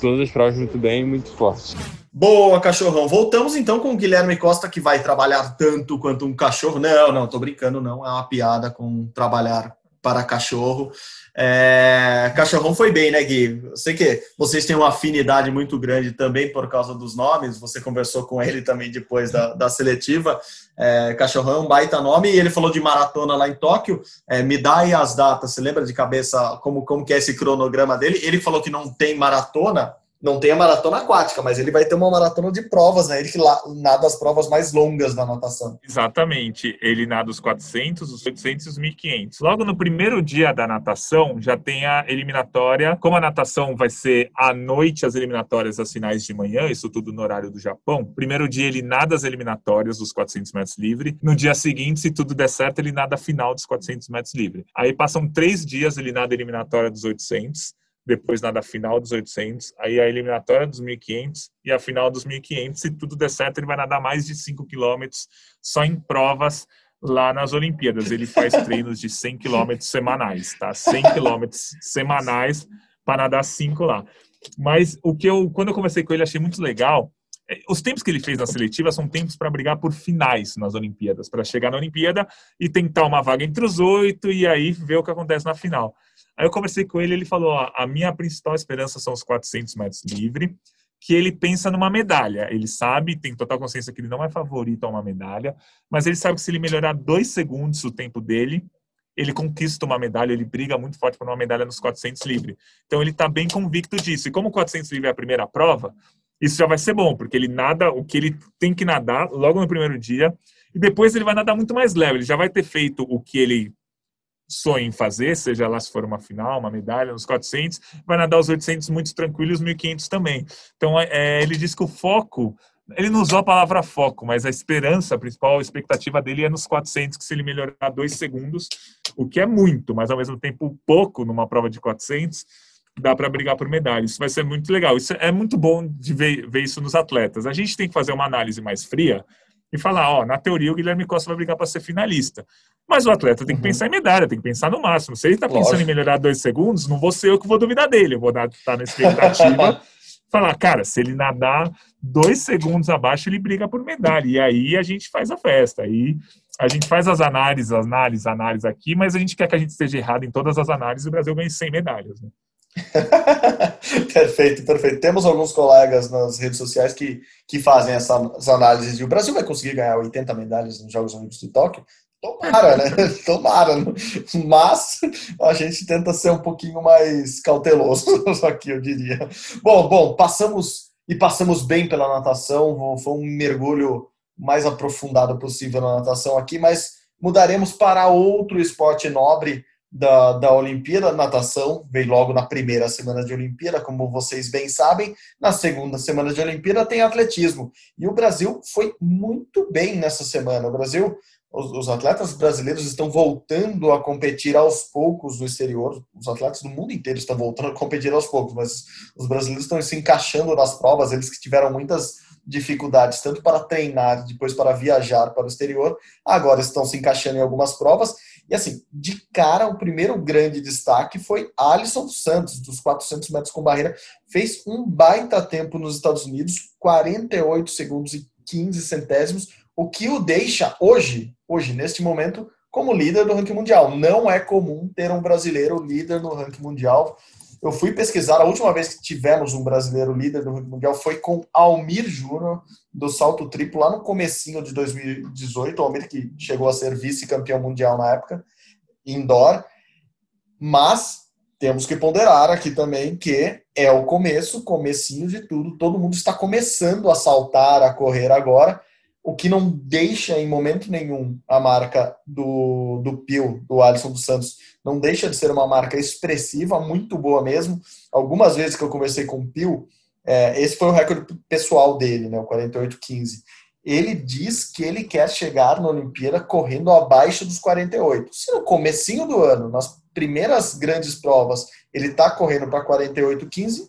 todas as provas muito bem, muito fortes. Boa, cachorrão. Voltamos então com o Guilherme Costa, que vai trabalhar tanto quanto um cachorro. Não, não, tô brincando, não. É uma piada com trabalhar para cachorro. É, cachorrão foi bem, né, Gui? Eu sei que vocês têm uma afinidade muito grande também por causa dos nomes. Você conversou com ele também depois da, da seletiva. É, cachorrão é um baita nome e ele falou de maratona lá em Tóquio. É, me dá aí as datas. Você lembra de cabeça como, como que é esse cronograma dele? Ele falou que não tem maratona não tem a maratona aquática, mas ele vai ter uma maratona de provas, né? Ele que nada as provas mais longas da natação. Exatamente. Ele nada os 400, os 800 e os 1500. Logo no primeiro dia da natação, já tem a eliminatória. Como a natação vai ser à noite, as eliminatórias às finais de manhã, isso tudo no horário do Japão. Primeiro dia ele nada as eliminatórias dos 400 metros livre. No dia seguinte, se tudo der certo, ele nada a final dos 400 metros livre. Aí passam três dias ele nada a eliminatória dos 800 depois nada final dos 800, aí a eliminatória dos 1500 e a final dos 1500. Se tudo der certo, ele vai nadar mais de 5 quilômetros só em provas lá nas Olimpíadas. Ele faz treinos de 100 quilômetros semanais, tá? 100 quilômetros semanais para nadar 5 lá. Mas o que eu, quando eu conversei com ele, achei muito legal. É, os tempos que ele fez na seletiva são tempos para brigar por finais nas Olimpíadas, para chegar na Olimpíada e tentar uma vaga entre os oito e aí ver o que acontece na final. Aí eu conversei com ele, ele falou: ó, a minha principal esperança são os 400 metros livre, que ele pensa numa medalha. Ele sabe, tem total consciência que ele não é favorito a uma medalha, mas ele sabe que se ele melhorar dois segundos o tempo dele, ele conquista uma medalha, ele briga muito forte por uma medalha nos 400 livre. Então ele está bem convicto disso. E como o 400 livre é a primeira prova, isso já vai ser bom, porque ele nada o que ele tem que nadar logo no primeiro dia, e depois ele vai nadar muito mais leve. Ele já vai ter feito o que ele sonha em fazer, seja lá se for uma final, uma medalha nos 400, vai nadar os 800 muito tranquilo e os 1500 também. Então, é, ele diz que o foco, ele não usou a palavra foco, mas a esperança a principal, a expectativa dele é nos 400, que se ele melhorar dois segundos, o que é muito, mas ao mesmo tempo pouco numa prova de 400, dá para brigar por medalha. Isso vai ser muito legal. Isso é muito bom de ver, ver isso nos atletas. A gente tem que fazer uma análise mais fria e falar, ó, na teoria o Guilherme Costa vai brigar para ser finalista. Mas o atleta tem que uhum. pensar em medalha, tem que pensar no máximo. Se ele está pensando em melhorar dois segundos, não vou ser eu que vou duvidar dele. Eu vou estar tá na expectativa. falar, cara, se ele nadar dois segundos abaixo, ele briga por medalha. E aí a gente faz a festa. Aí a gente faz as análises, análises, análises aqui, mas a gente quer que a gente esteja errado em todas as análises e o Brasil ganhe 100 medalhas. Né? perfeito, perfeito. Temos alguns colegas nas redes sociais que, que fazem essas análises e o Brasil vai conseguir ganhar 80 medalhas nos Jogos Olímpicos de Tóquio. Tomara, né? Tomara. Mas a gente tenta ser um pouquinho mais cauteloso aqui, eu diria. Bom, bom, passamos e passamos bem pela natação. Foi um mergulho mais aprofundado possível na natação aqui, mas mudaremos para outro esporte nobre da, da Olimpíada, natação, veio logo na primeira semana de Olimpíada, como vocês bem sabem. Na segunda semana de Olimpíada tem atletismo. E o Brasil foi muito bem nessa semana. O Brasil os, os, atletas brasileiros estão voltando a competir aos poucos no exterior. Os atletas do mundo inteiro estão voltando a competir aos poucos, mas os brasileiros estão se encaixando nas provas. Eles que tiveram muitas dificuldades, tanto para treinar, depois para viajar para o exterior, agora estão se encaixando em algumas provas. E assim, de cara, o primeiro grande destaque foi Alisson Santos, dos 400 metros com barreira, fez um baita tempo nos Estados Unidos, 48 segundos e 15 centésimos, o que o deixa hoje, hoje, neste momento, como líder do ranking mundial. Não é comum ter um brasileiro líder no ranking mundial. Eu fui pesquisar, a última vez que tivemos um brasileiro líder do ranking mundial foi com Almir Júnior, do salto triplo, lá no comecinho de 2018. O Almir que chegou a ser vice-campeão mundial na época, indoor. Mas temos que ponderar aqui também que é o começo, comecinho de tudo. Todo mundo está começando a saltar, a correr agora o que não deixa em momento nenhum a marca do, do Pio, do Alisson dos Santos, não deixa de ser uma marca expressiva, muito boa mesmo. Algumas vezes que eu conversei com o Pio, é, esse foi o recorde pessoal dele, né, o 48,15. Ele diz que ele quer chegar na Olimpíada correndo abaixo dos 48. Se no comecinho do ano, nas primeiras grandes provas, ele está correndo para 48,15,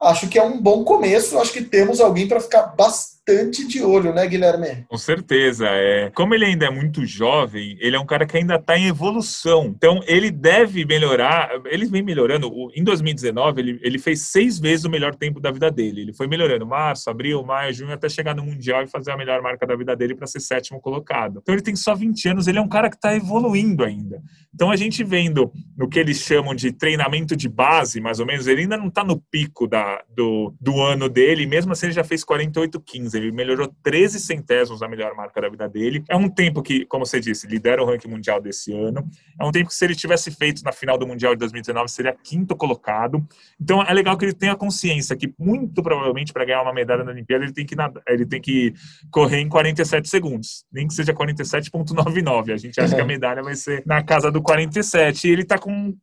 acho que é um bom começo. Acho que temos alguém para ficar bastante bastante de olho, né, Guilherme? Com certeza. É. Como ele ainda é muito jovem, ele é um cara que ainda está em evolução. Então, ele deve melhorar. Ele vem melhorando. Em 2019, ele, ele fez seis vezes o melhor tempo da vida dele. Ele foi melhorando março, abril, maio, junho, até chegar no Mundial e fazer a melhor marca da vida dele para ser sétimo colocado. Então, ele tem só 20 anos, ele é um cara que está evoluindo ainda. Então, a gente vendo no que eles chamam de treinamento de base, mais ou menos, ele ainda não está no pico da, do, do ano dele, mesmo assim, ele já fez 48,15 ele melhorou 13 centésimos da melhor marca da vida dele. É um tempo que, como você disse, lidera o ranking mundial desse ano. É um tempo que, se ele tivesse feito na final do Mundial de 2019, seria quinto colocado. Então, é legal que ele tenha consciência que, muito provavelmente, para ganhar uma medalha na Olimpíada, ele tem que, ele tem que correr em 47 segundos, nem que seja 47,99. A gente acha que a medalha vai ser na casa do 47 e ele tá com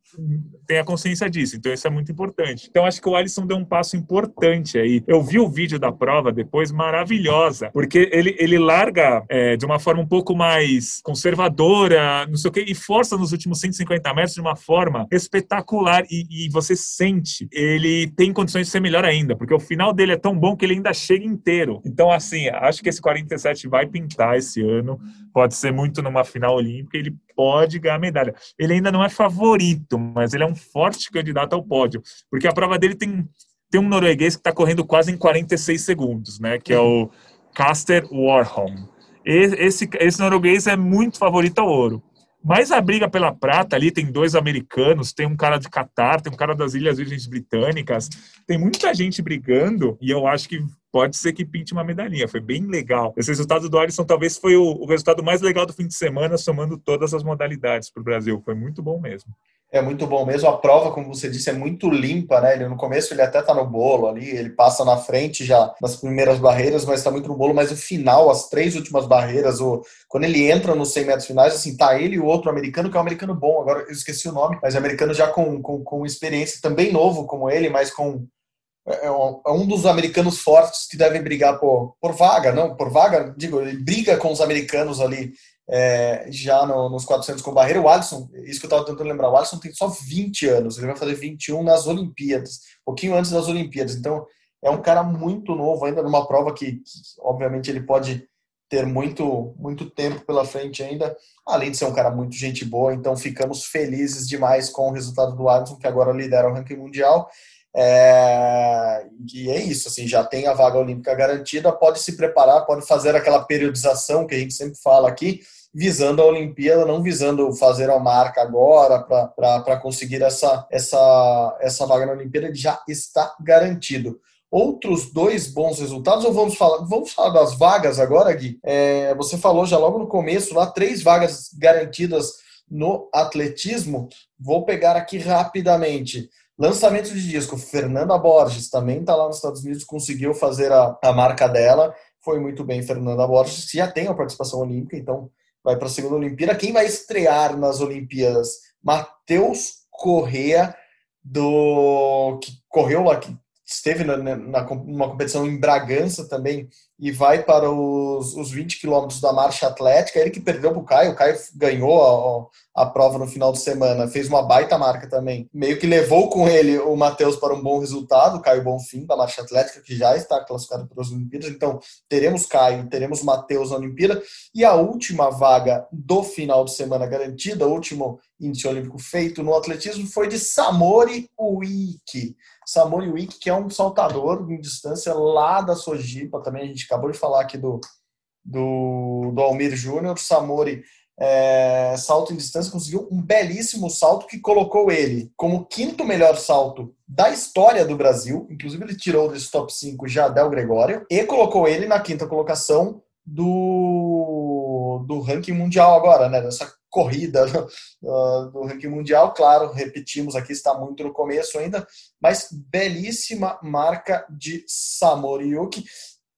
tem a consciência disso. Então, isso é muito importante. Então, acho que o Alisson deu um passo importante aí. Eu vi o vídeo da prova depois, maravilhoso maravilhosa, porque ele, ele larga é, de uma forma um pouco mais conservadora, não sei o quê, e força nos últimos 150 metros de uma forma espetacular. E, e você sente, ele tem condições de ser melhor ainda, porque o final dele é tão bom que ele ainda chega inteiro. Então, assim, acho que esse 47 vai pintar esse ano, pode ser muito numa final olímpica, ele pode ganhar medalha. Ele ainda não é favorito, mas ele é um forte candidato ao pódio, porque a prova dele tem tem um norueguês que está correndo quase em 46 segundos, né? Que é o Caster Warholm. Esse, esse norueguês é muito favorito ao ouro. Mas a briga pela prata ali tem dois americanos, tem um cara de Catar, tem um cara das Ilhas Virgens Britânicas, tem muita gente brigando e eu acho que pode ser que pinte uma medalhinha. Foi bem legal. Esse resultado do Alisson talvez foi o, o resultado mais legal do fim de semana, somando todas as modalidades para o Brasil. Foi muito bom mesmo. É muito bom mesmo. A prova, como você disse, é muito limpa, né? Ele, no começo ele até tá no bolo ali, ele passa na frente já nas primeiras barreiras, mas tá muito no bolo. Mas o final, as três últimas barreiras, o, quando ele entra nos 100 metros finais, assim, tá ele e o outro americano, que é um americano bom, agora eu esqueci o nome, mas é americano já com, com, com experiência, também novo como ele, mas com. É, é um, é um dos americanos fortes que devem brigar por, por vaga, não? Por vaga, digo, ele briga com os americanos ali é, já no, nos 400 com barreira. O Alisson, isso que eu estava tentando lembrar, o Alisson tem só 20 anos, ele vai fazer 21 nas Olimpíadas, um pouquinho antes das Olimpíadas. Então, é um cara muito novo ainda numa prova que, que obviamente, ele pode ter muito, muito tempo pela frente ainda, além de ser um cara muito gente boa. Então, ficamos felizes demais com o resultado do Alisson, que agora lidera o ranking mundial. É, e é isso, assim, já tem a vaga olímpica garantida, pode se preparar, pode fazer aquela periodização que a gente sempre fala aqui, visando a Olimpíada, não visando fazer a marca agora para conseguir essa, essa, essa vaga na Olimpíada, já está garantido. Outros dois bons resultados, ou vamos falar, vamos falar das vagas agora, Gui? É, você falou já logo no começo, lá, três vagas garantidas no atletismo. Vou pegar aqui rapidamente. Lançamento de disco, Fernanda Borges também está lá nos Estados Unidos, conseguiu fazer a, a marca dela. Foi muito bem, Fernanda Borges, já tem a participação olímpica, então vai para a segunda Olimpíada. Quem vai estrear nas Olimpíadas? Matheus Correa, do que correu lá, que esteve na, na, numa competição em Bragança também e vai para os, os 20 quilômetros da marcha atlética. Ele que perdeu para o Caio, o Caio ganhou a, a, prova no final de semana, fez uma baita marca também. Meio que levou com ele o Matheus para um bom resultado, o Caio Bonfim, da marcha atlética, que já está classificado para as Olimpíadas. Então, teremos Caio, teremos Matheus na Olimpíada. E a última vaga do final de semana garantida, o último índice olímpico feito no atletismo, foi de Samori Uiki. Samori Uiki, que é um saltador em distância lá da Sojipa, também. A gente acabou de falar aqui do, do, do Almir Júnior, Samori é, salto em distância, conseguiu um belíssimo salto que colocou ele como quinto melhor salto da história do Brasil, inclusive ele tirou desse top 5 Jadel Gregório, e colocou ele na quinta colocação do, do ranking mundial agora, né, dessa corrida do ranking mundial, claro, repetimos aqui, está muito no começo ainda, mas belíssima marca de Samoriuki.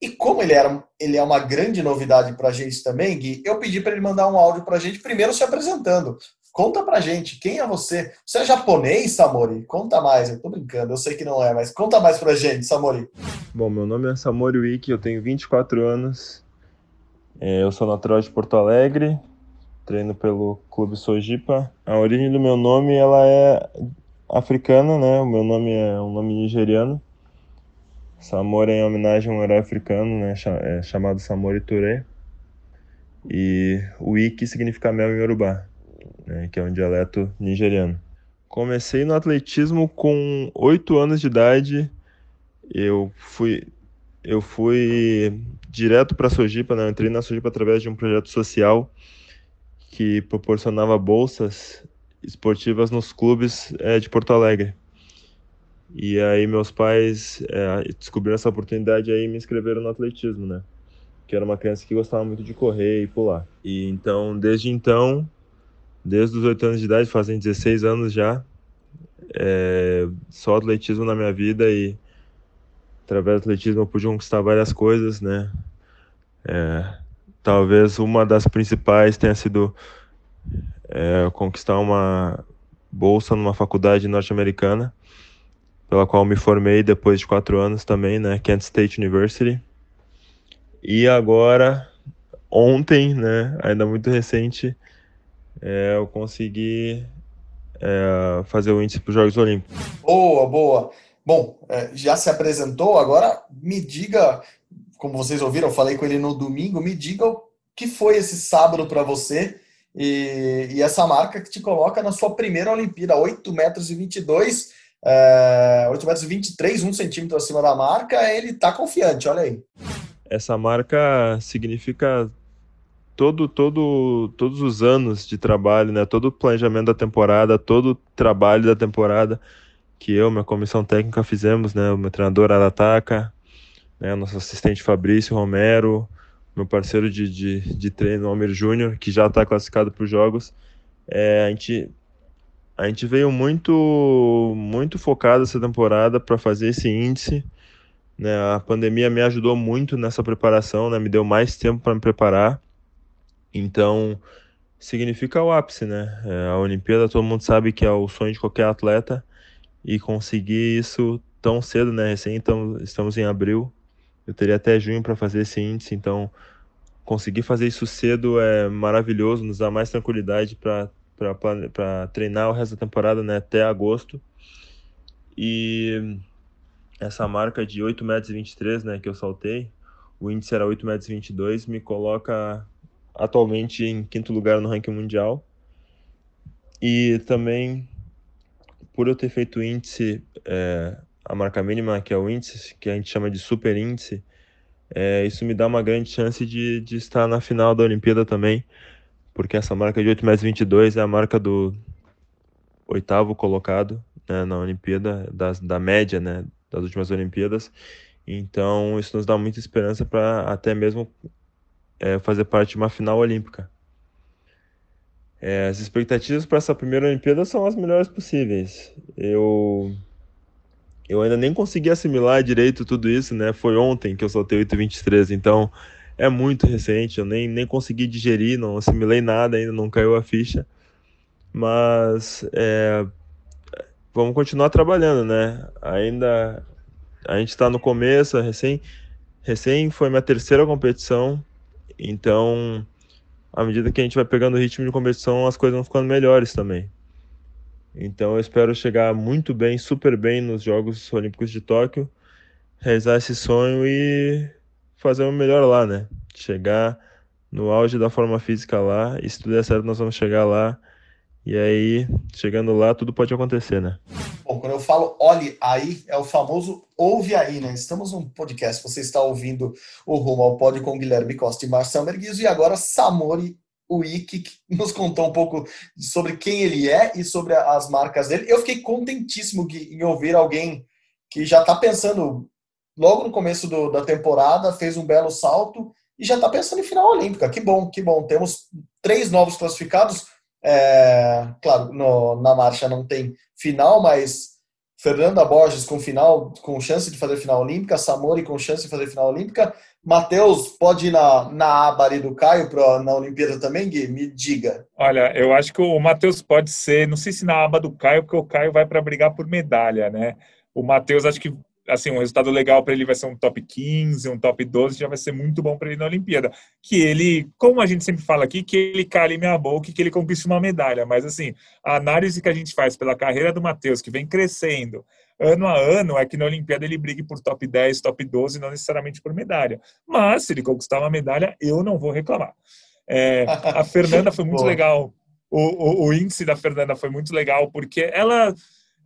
E como ele, era, ele é uma grande novidade para a gente também, Gui, eu pedi para ele mandar um áudio para a gente, primeiro se apresentando. Conta pra gente, quem é você? Você é japonês, Samori? Conta mais, eu tô brincando, eu sei que não é, mas conta mais pra gente, Samori. Bom, meu nome é Samori Wiki, eu tenho 24 anos, é, eu sou natural de Porto Alegre, treino pelo Clube Sojipa. A origem do meu nome, ela é africana, né? O meu nome é um nome nigeriano. Samora em homenagem a um herói africano, né, é chamado Samori Touré. E o Iki significa mel em Yorubá, né, que é um dialeto nigeriano. Comecei no atletismo com oito anos de idade. Eu fui eu fui direto para Sojipa, né? Eu entrei na Sojipa através de um projeto social que proporcionava bolsas esportivas nos clubes é, de Porto Alegre. E aí meus pais é, descobriram essa oportunidade aí e me inscreveram no atletismo, né? Que era uma criança que gostava muito de correr e pular. E então, desde então, desde os 8 anos de idade, fazem 16 anos já, é, só atletismo na minha vida e através do atletismo eu pude conquistar várias coisas, né? É, talvez uma das principais tenha sido é, conquistar uma bolsa numa faculdade norte-americana pela qual me formei depois de quatro anos também, né, Kent State University. E agora, ontem, né, ainda muito recente, é, eu consegui é, fazer o índice para os Jogos Olímpicos. Boa, boa. Bom, é, já se apresentou, agora me diga, como vocês ouviram, eu falei com ele no domingo, me diga o que foi esse sábado para você e, e, essa marca que te coloca na sua primeira Olimpíada, 8 metros e 22 é, 8 metros e 23, 1 centímetro acima da marca, ele tá confiante, olha aí. Essa marca significa todo, todo, todos os anos de trabalho, né, todo o planejamento da temporada, todo o trabalho da temporada que eu, minha comissão técnica fizemos, né, o meu treinador Arataca, né, nosso assistente Fabrício Romero, meu parceiro de, de, de treino, Almir Júnior, que já está classificado para os jogos, é, a gente a gente veio muito muito focado essa temporada para fazer esse índice. Né? A pandemia me ajudou muito nessa preparação, né? me deu mais tempo para me preparar. Então, significa o ápice, né? É, a Olimpíada todo mundo sabe que é o sonho de qualquer atleta e conseguir isso tão cedo, né? Recém então, estamos em abril, eu teria até junho para fazer esse índice, então conseguir fazer isso cedo é maravilhoso, nos dá mais tranquilidade para treinar o resto da temporada, né, até agosto. E essa marca de 8,23 metros, né, que eu saltei, o índice era 8,22 metros, me coloca atualmente em quinto lugar no ranking mundial. E também, por eu ter feito índice, é, a marca mínima, que é o índice, que a gente chama de super índice, é, isso me dá uma grande chance de, de estar na final da Olimpíada também, porque essa marca de 8,22 metros é a marca do oitavo colocado né, na Olimpíada, das, da média né, das últimas Olimpíadas. Então, isso nos dá muita esperança para até mesmo é, fazer parte de uma final olímpica. É, as expectativas para essa primeira Olimpíada são as melhores possíveis. Eu eu ainda nem consegui assimilar direito tudo isso, né? Foi ontem que eu soltei 823, então é muito recente, eu nem, nem consegui digerir, não assimilei nada ainda, não caiu a ficha. Mas é, vamos continuar trabalhando, né? Ainda a gente está no começo, recém, recém foi minha terceira competição, então à medida que a gente vai pegando o ritmo de competição, as coisas vão ficando melhores também. Então eu espero chegar muito bem, super bem nos Jogos Olímpicos de Tóquio, realizar esse sonho e fazer o melhor lá, né? Chegar no auge da forma física lá, e se tudo der certo, nós vamos chegar lá. E aí, chegando lá, tudo pode acontecer, né? Bom, quando eu falo olhe aí, é o famoso ouve aí, né? Estamos num podcast, você está ouvindo o Rumo ao Pódio com Guilherme Costa e Marcelo Merguizo, e agora Samori Wiki, que nos contou um pouco sobre quem ele é e sobre as marcas dele. Eu fiquei contentíssimo em ouvir alguém que já está pensando logo no começo do, da temporada, fez um belo salto e já está pensando em final olímpica. Que bom, que bom. Temos três novos classificados. É, claro, no, na marcha não tem final, mas Fernanda Borges com final, com chance de fazer final olímpica, Samori com chance de fazer final olímpica. Matheus, pode ir na, na aba ali do Caio pra, na Olimpíada também, Gui? Me diga. Olha, eu acho que o Matheus pode ser, não sei se na aba do Caio, porque o Caio vai para brigar por medalha, né? O Matheus acho que assim, um resultado legal para ele vai ser um top 15, um top 12, já vai ser muito bom para ele na Olimpíada. Que ele, como a gente sempre fala aqui, que ele cale minha boca e que ele conquiste uma medalha. Mas, assim, a análise que a gente faz pela carreira do Matheus, que vem crescendo ano a ano, é que na Olimpíada ele brigue por top 10, top 12, não necessariamente por medalha. Mas, se ele conquistar uma medalha, eu não vou reclamar. É, a Fernanda foi muito legal. O, o, o índice da Fernanda foi muito legal, porque ela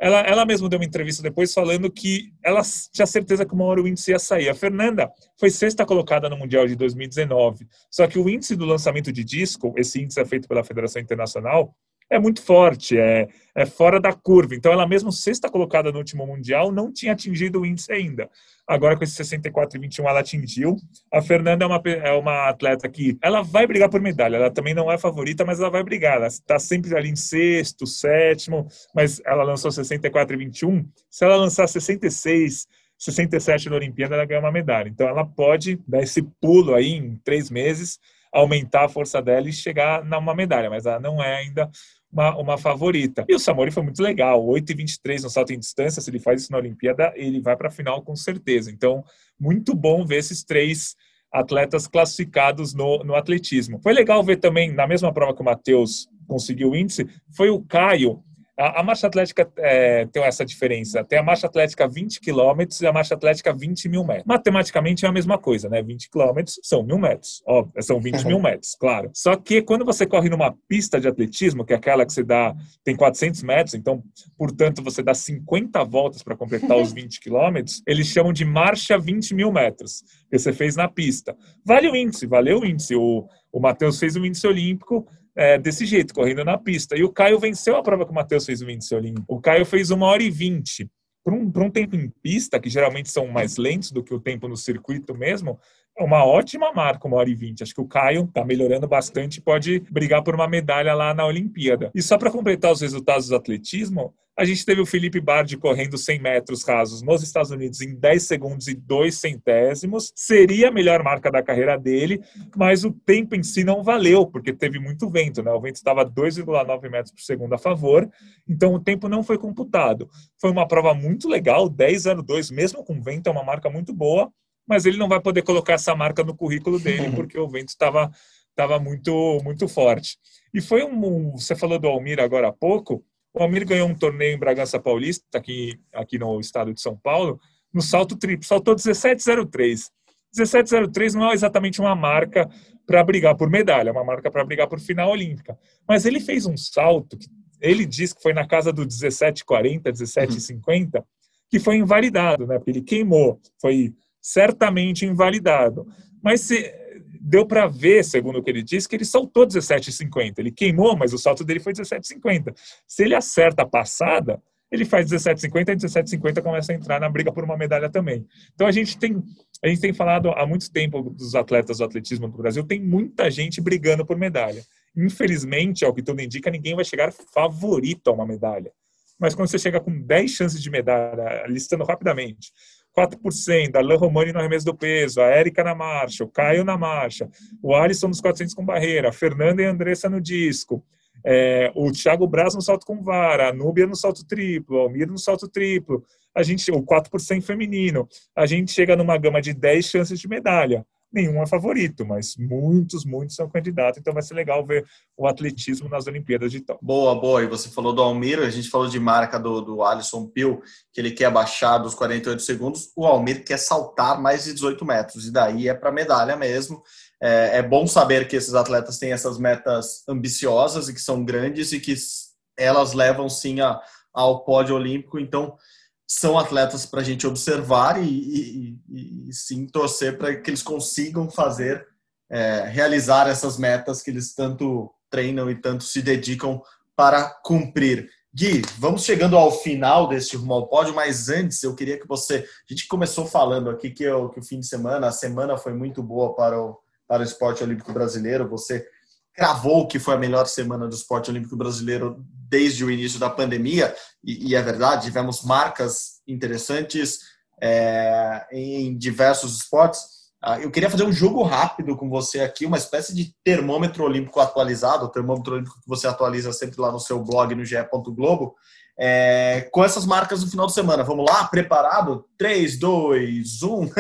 ela, ela mesma deu uma entrevista depois falando que ela tinha certeza que uma hora o índice ia sair. A Fernanda foi sexta colocada no Mundial de 2019. Só que o índice do lançamento de disco, esse índice é feito pela Federação Internacional, é muito forte, é, é fora da curva. Então, ela mesmo sexta colocada no último Mundial não tinha atingido o índice ainda. Agora, com esse 64 e 21, ela atingiu. A Fernanda é uma, é uma atleta que ela vai brigar por medalha. Ela também não é favorita, mas ela vai brigar. Ela está sempre ali em sexto, sétimo, mas ela lançou 64 e 21. Se ela lançar 66, 67 na Olimpíada, ela ganha uma medalha. Então, ela pode dar esse pulo aí em três meses, aumentar a força dela e chegar numa medalha, mas ela não é ainda uma, uma favorita. E o Samori foi muito legal, 8,23 no salto em distância, se ele faz isso na Olimpíada, ele vai para a final com certeza. Então, muito bom ver esses três atletas classificados no, no atletismo. Foi legal ver também, na mesma prova que o Matheus conseguiu o índice, foi o Caio A, a marcha atlética é, tem essa diferença. Tem a marcha atlética 20 km e a marcha atlética 20 mil metros. Matematicamente é a mesma coisa, né? 20 km são mil metros. Óbvio, são 20 mil metros, claro. Só que quando você corre numa pista de atletismo, que é aquela que você dá, tem 400 metros, então, portanto, você dá 50 voltas para completar os 20 quilômetros, eles chamam de marcha 20 mil metros, que você fez na pista. Vale o índice, valeu o índice. O, o Matheus fez o índice olímpico, é, desse jeito, correndo na pista. E o Caio venceu a prova que o Matheus fez o índice olímpico. O Caio fez uma hora e vinte. Para um, um tempo em pista, que geralmente são mais lentos do que o tempo no circuito mesmo, é uma ótima marca, uma hora e vinte. Acho que o Caio está melhorando bastante e pode brigar por uma medalha lá na Olimpíada. E só para completar os resultados do atletismo, a gente teve o Felipe Bardi correndo 100 metros rasos nos Estados Unidos em 10 segundos e 2 centésimos. Seria a melhor marca da carreira dele, mas o tempo em si não valeu, porque teve muito vento, né? O vento estava 2,9 metros por segundo a favor, então o tempo não foi computado. Foi uma prova muito legal, 10,02, mesmo com vento, é uma marca muito boa, mas ele não vai poder colocar essa marca no currículo dele, porque o vento estava estava muito muito forte. E foi um, você falou do Almir agora há pouco, o Almir ganhou um torneio em Bragança Paulista, aqui, aqui no estado de São Paulo, no salto triplo, saltou 17,03. 17,03 não é exatamente uma marca para brigar por medalha, é uma marca para brigar por final olímpica. Mas ele fez um salto, que ele diz que foi na casa do 17,40, 17,50, que foi invalidado, né? Porque ele queimou, foi certamente invalidado. Mas se, deu para ver, segundo o que ele disse, que ele saltou 17,50. Ele queimou, mas o salto dele foi 17,50. Se ele acerta a passada, ele faz 17,50 e 17,50 começa a entrar na briga por uma medalha também. Então a gente tem a gente tem falado há muito tempo dos atletas do atletismo do Brasil, tem muita gente brigando por medalha. Infelizmente, ao que tudo indica, ninguém vai chegar favorito a uma medalha. Mas quando você chega com 10 chances de medalha, listando rapidamente, 4%, a Alain Romani no arremesso do peso, a Érica na marcha, o Caio na marcha, o Alisson nos 400 com barreira, a Fernanda e a Andressa no disco, é, o Thiago Braz no salto com vara, a Núbia no salto triplo, o Almir no salto triplo, a gente, o 4% feminino, a gente chega numa gama de 10 chances de medalha nenhum é favorito, mas muitos, muitos são candidatos, então vai ser legal ver o atletismo nas Olimpíadas de Tóquio. Boa, boa. E você falou do Almir, a gente falou de marca do, do Alisson Pio, que ele quer baixar dos 48 segundos, o Almir quer saltar mais de 18 metros, e daí é para medalha mesmo. É, é bom saber que esses atletas têm essas metas ambiciosas e que são grandes e que elas levam sim a, ao pódio olímpico, então são atletas para a gente observar e, e, e, sim torcer para que eles consigam fazer, é, realizar essas metas que eles tanto treinam e tanto se dedicam para cumprir. Gui, vamos chegando ao final deste rumo ao pódio, mas antes eu queria que você. A gente começou falando aqui que, eu, que o fim de semana, a semana foi muito boa para o, para o esporte olímpico brasileiro. Você cravou que foi a melhor semana do esporte olímpico brasileiro desde o início da pandemia, e, e é verdade, tivemos marcas interessantes é, em diversos esportes. Ah, eu queria fazer um jogo rápido com você aqui, uma espécie de termômetro olímpico atualizado, o termômetro olímpico que você atualiza sempre lá no seu blog no ge Globo, é, com essas marcas no final de semana. Vamos lá? Preparado? 3, 2, 1.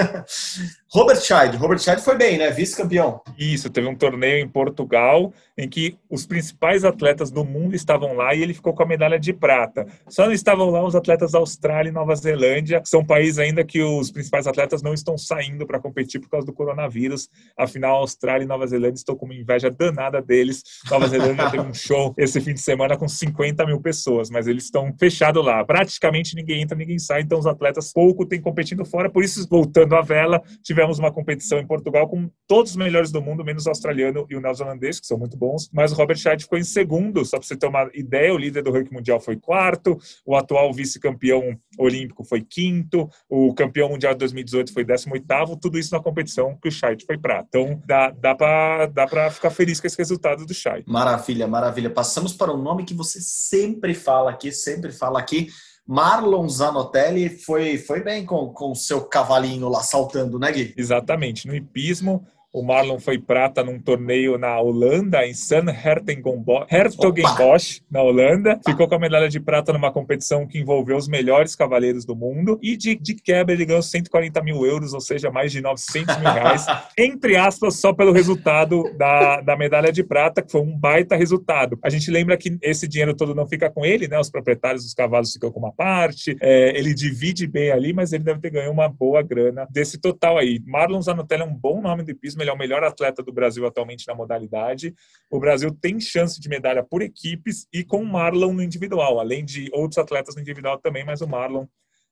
Robert Scheid. Robert Scheid foi bem, né? Vice-campeão. Isso, teve um torneio em Portugal em que os principais atletas do mundo estavam lá e ele ficou com a medalha de prata. Só não estavam lá os atletas da Austrália e Nova Zelândia, que são países ainda que os principais atletas não estão saindo para competir por causa do coronavírus. Afinal, a Austrália e Nova Zelândia estão com uma inveja danada deles. Nova Zelândia teve um show esse fim de semana com 50 mil pessoas, mas eles estão fechados lá. Praticamente ninguém entra, ninguém sai, então os atletas pouco têm competindo fora. Por isso, voltando à vela, tivemos uma competição em Portugal com todos os melhores do mundo, menos o australiano e o neozelandês, que são muito bons. Mas o Robert Scheid ficou em segundo, só para você ter uma ideia. O líder do ranking mundial foi quarto, o atual vice-campeão olímpico foi quinto, o campeão mundial de 2018 foi 18. Tudo isso na competição que o Scheid foi prata. Então dá, dá para dá ficar feliz com esse resultado do Scheid. Maravilha, maravilha. Passamos para o nome que você sempre fala aqui, sempre fala aqui Marlon Zanotelli foi, foi bem com o seu cavalinho lá saltando, né, Gui? Exatamente. No hipismo, O Marlon foi prata num torneio na Holanda, em San Hertogenbosch, na Holanda. Ficou com a medalha de prata numa competição que envolveu os melhores cavaleiros do mundo. E de, de quebra ele ganhou 140 mil euros, ou seja, mais de 900 mil reais, entre aspas, só pelo resultado da, da medalha de prata, que foi um baita resultado. A gente lembra que esse dinheiro todo não fica com ele, né? Os proprietários dos cavalos ficam com uma parte, é, ele divide bem ali, mas ele deve ter ganho uma boa grana desse total aí. Marlon Zanotelli é um bom nome do hipismo, ele é o melhor atleta do Brasil atualmente na modalidade. O Brasil tem chance de medalha por equipes e com o Marlon no individual, além de outros atletas no individual também, mas o Marlon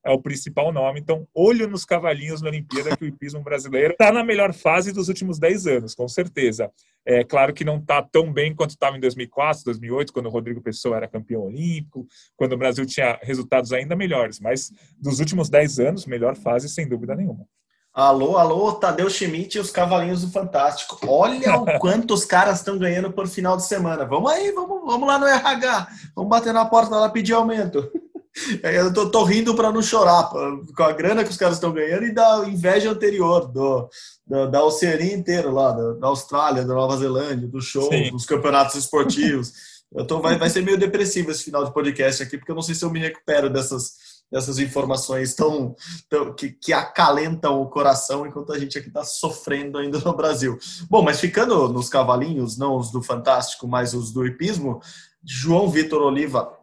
é o principal nome. Então, olho nos cavalinhos na Olimpíada, que o hipismo brasileiro está na melhor fase dos últimos 10 anos, com certeza. É claro que não está tão bem quanto estava em 2004, 2008, quando o Rodrigo Pessoa era campeão olímpico, quando o Brasil tinha resultados ainda melhores, mas dos últimos 10 anos, melhor fase, sem dúvida nenhuma. Alô, alô, Tadeu Schmidt e os Cavalinhos do Fantástico. Olha o quanto os caras estão ganhando por final de semana. Vamos aí, vamos, vamos lá no RH. Vamos bater na porta lá pedir aumento. Eu tô, tô rindo para não chorar, com a grana que os caras estão ganhando e da inveja anterior do, do da Oceania inteira lá, da, da, Austrália, da Nova Zelândia, do show, Sim. dos campeonatos esportivos. Eu tô, vai, vai ser meio depressivo esse final de podcast aqui, porque eu não sei se eu me recupero dessas, dessas informações tão, tão que, que, acalentam o coração enquanto a gente aqui está sofrendo ainda no Brasil. Bom, mas ficando nos cavalinhos, não os do Fantástico, mas os do hipismo, João Vitor Oliva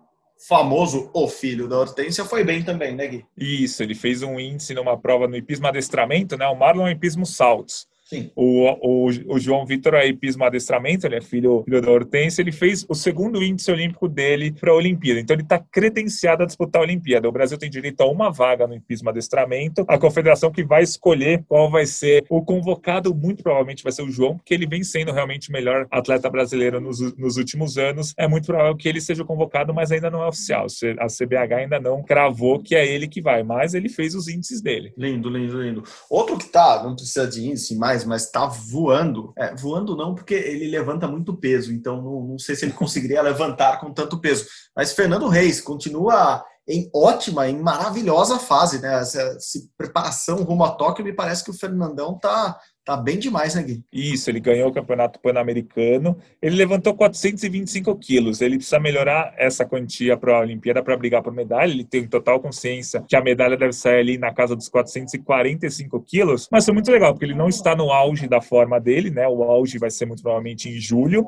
famoso o filho da Hortência foi bem também, né, Gui? Isso, ele fez um índice numa prova no hipismo adestramento, né? O Marlon hipismo saltos. Sim. O, o, o João Vitor é hipismo adestramento, ele é filho, filho da Hortência, ele fez o segundo índice olímpico dele para a Olimpíada. Então ele está credenciado a disputar a Olimpíada. O Brasil tem direito a uma vaga no hipismo adestramento. A confederação que vai escolher qual vai ser o convocado, muito provavelmente vai ser o João, porque ele vem sendo realmente o melhor atleta brasileiro nos, nos últimos anos. É muito provável que ele seja convocado, mas ainda não é oficial. A CBH ainda não cravou que é ele que vai, mas ele fez os índices dele. Lindo, lindo, lindo. Outro que tá, não precisa de índice mais, mas está voando. É, voando não, porque ele levanta muito peso, então não, não sei se ele conseguiria levantar com tanto peso. Mas Fernando Reis continua em ótima, em maravilhosa fase, né? Essa, essa preparação rumo a Tóquio, me parece que o Fernandão tá Tá bem demais, né, Gui? Isso, ele ganhou o Campeonato Pan-Americano. Ele levantou 425 quilos. Ele precisa melhorar essa quantia para a Olimpíada para brigar por medalha. Ele tem total consciência que a medalha deve sair ali na casa dos 445 quilos. Mas foi muito legal, porque ele não está no auge da forma dele, né? O auge vai ser muito provavelmente em julho.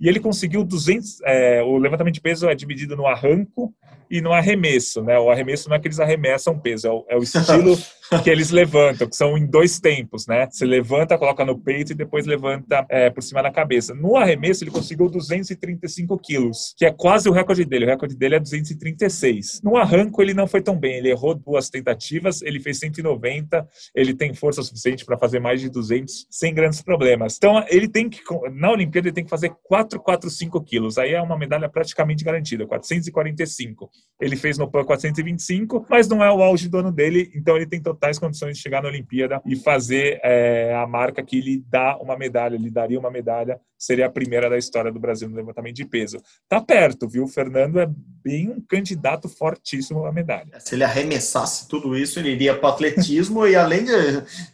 E ele conseguiu 200. É, o levantamento de peso é dividido no arranco e no arremesso, né? O arremesso não é que eles arremessam peso, é o, é o estilo que eles levantam, que são em dois tempos, né? Você levanta, coloca no peito e depois levanta é, por cima da cabeça. No arremesso, ele conseguiu 235 quilos, que é quase o recorde dele. O recorde dele é 236. No arranco, ele não foi tão bem. Ele errou duas tentativas, ele fez 190, ele tem força suficiente para fazer mais de 200 sem grandes problemas. Então, ele tem que, na Olimpíada, ele tem que fazer 445 quilos. Aí é uma medalha praticamente garantida, 445. Ele fez no PAN 425, mas não é o auge do ano dele, então ele tem totais condições de chegar na Olimpíada e fazer é, a marca que lhe dá uma medalha, lhe daria uma medalha, seria a primeira da história do Brasil no levantamento de peso. Tá perto, viu? O Fernando é bem um candidato fortíssimo à medalha. Se ele arremessasse tudo isso, ele iria para o atletismo e, além de,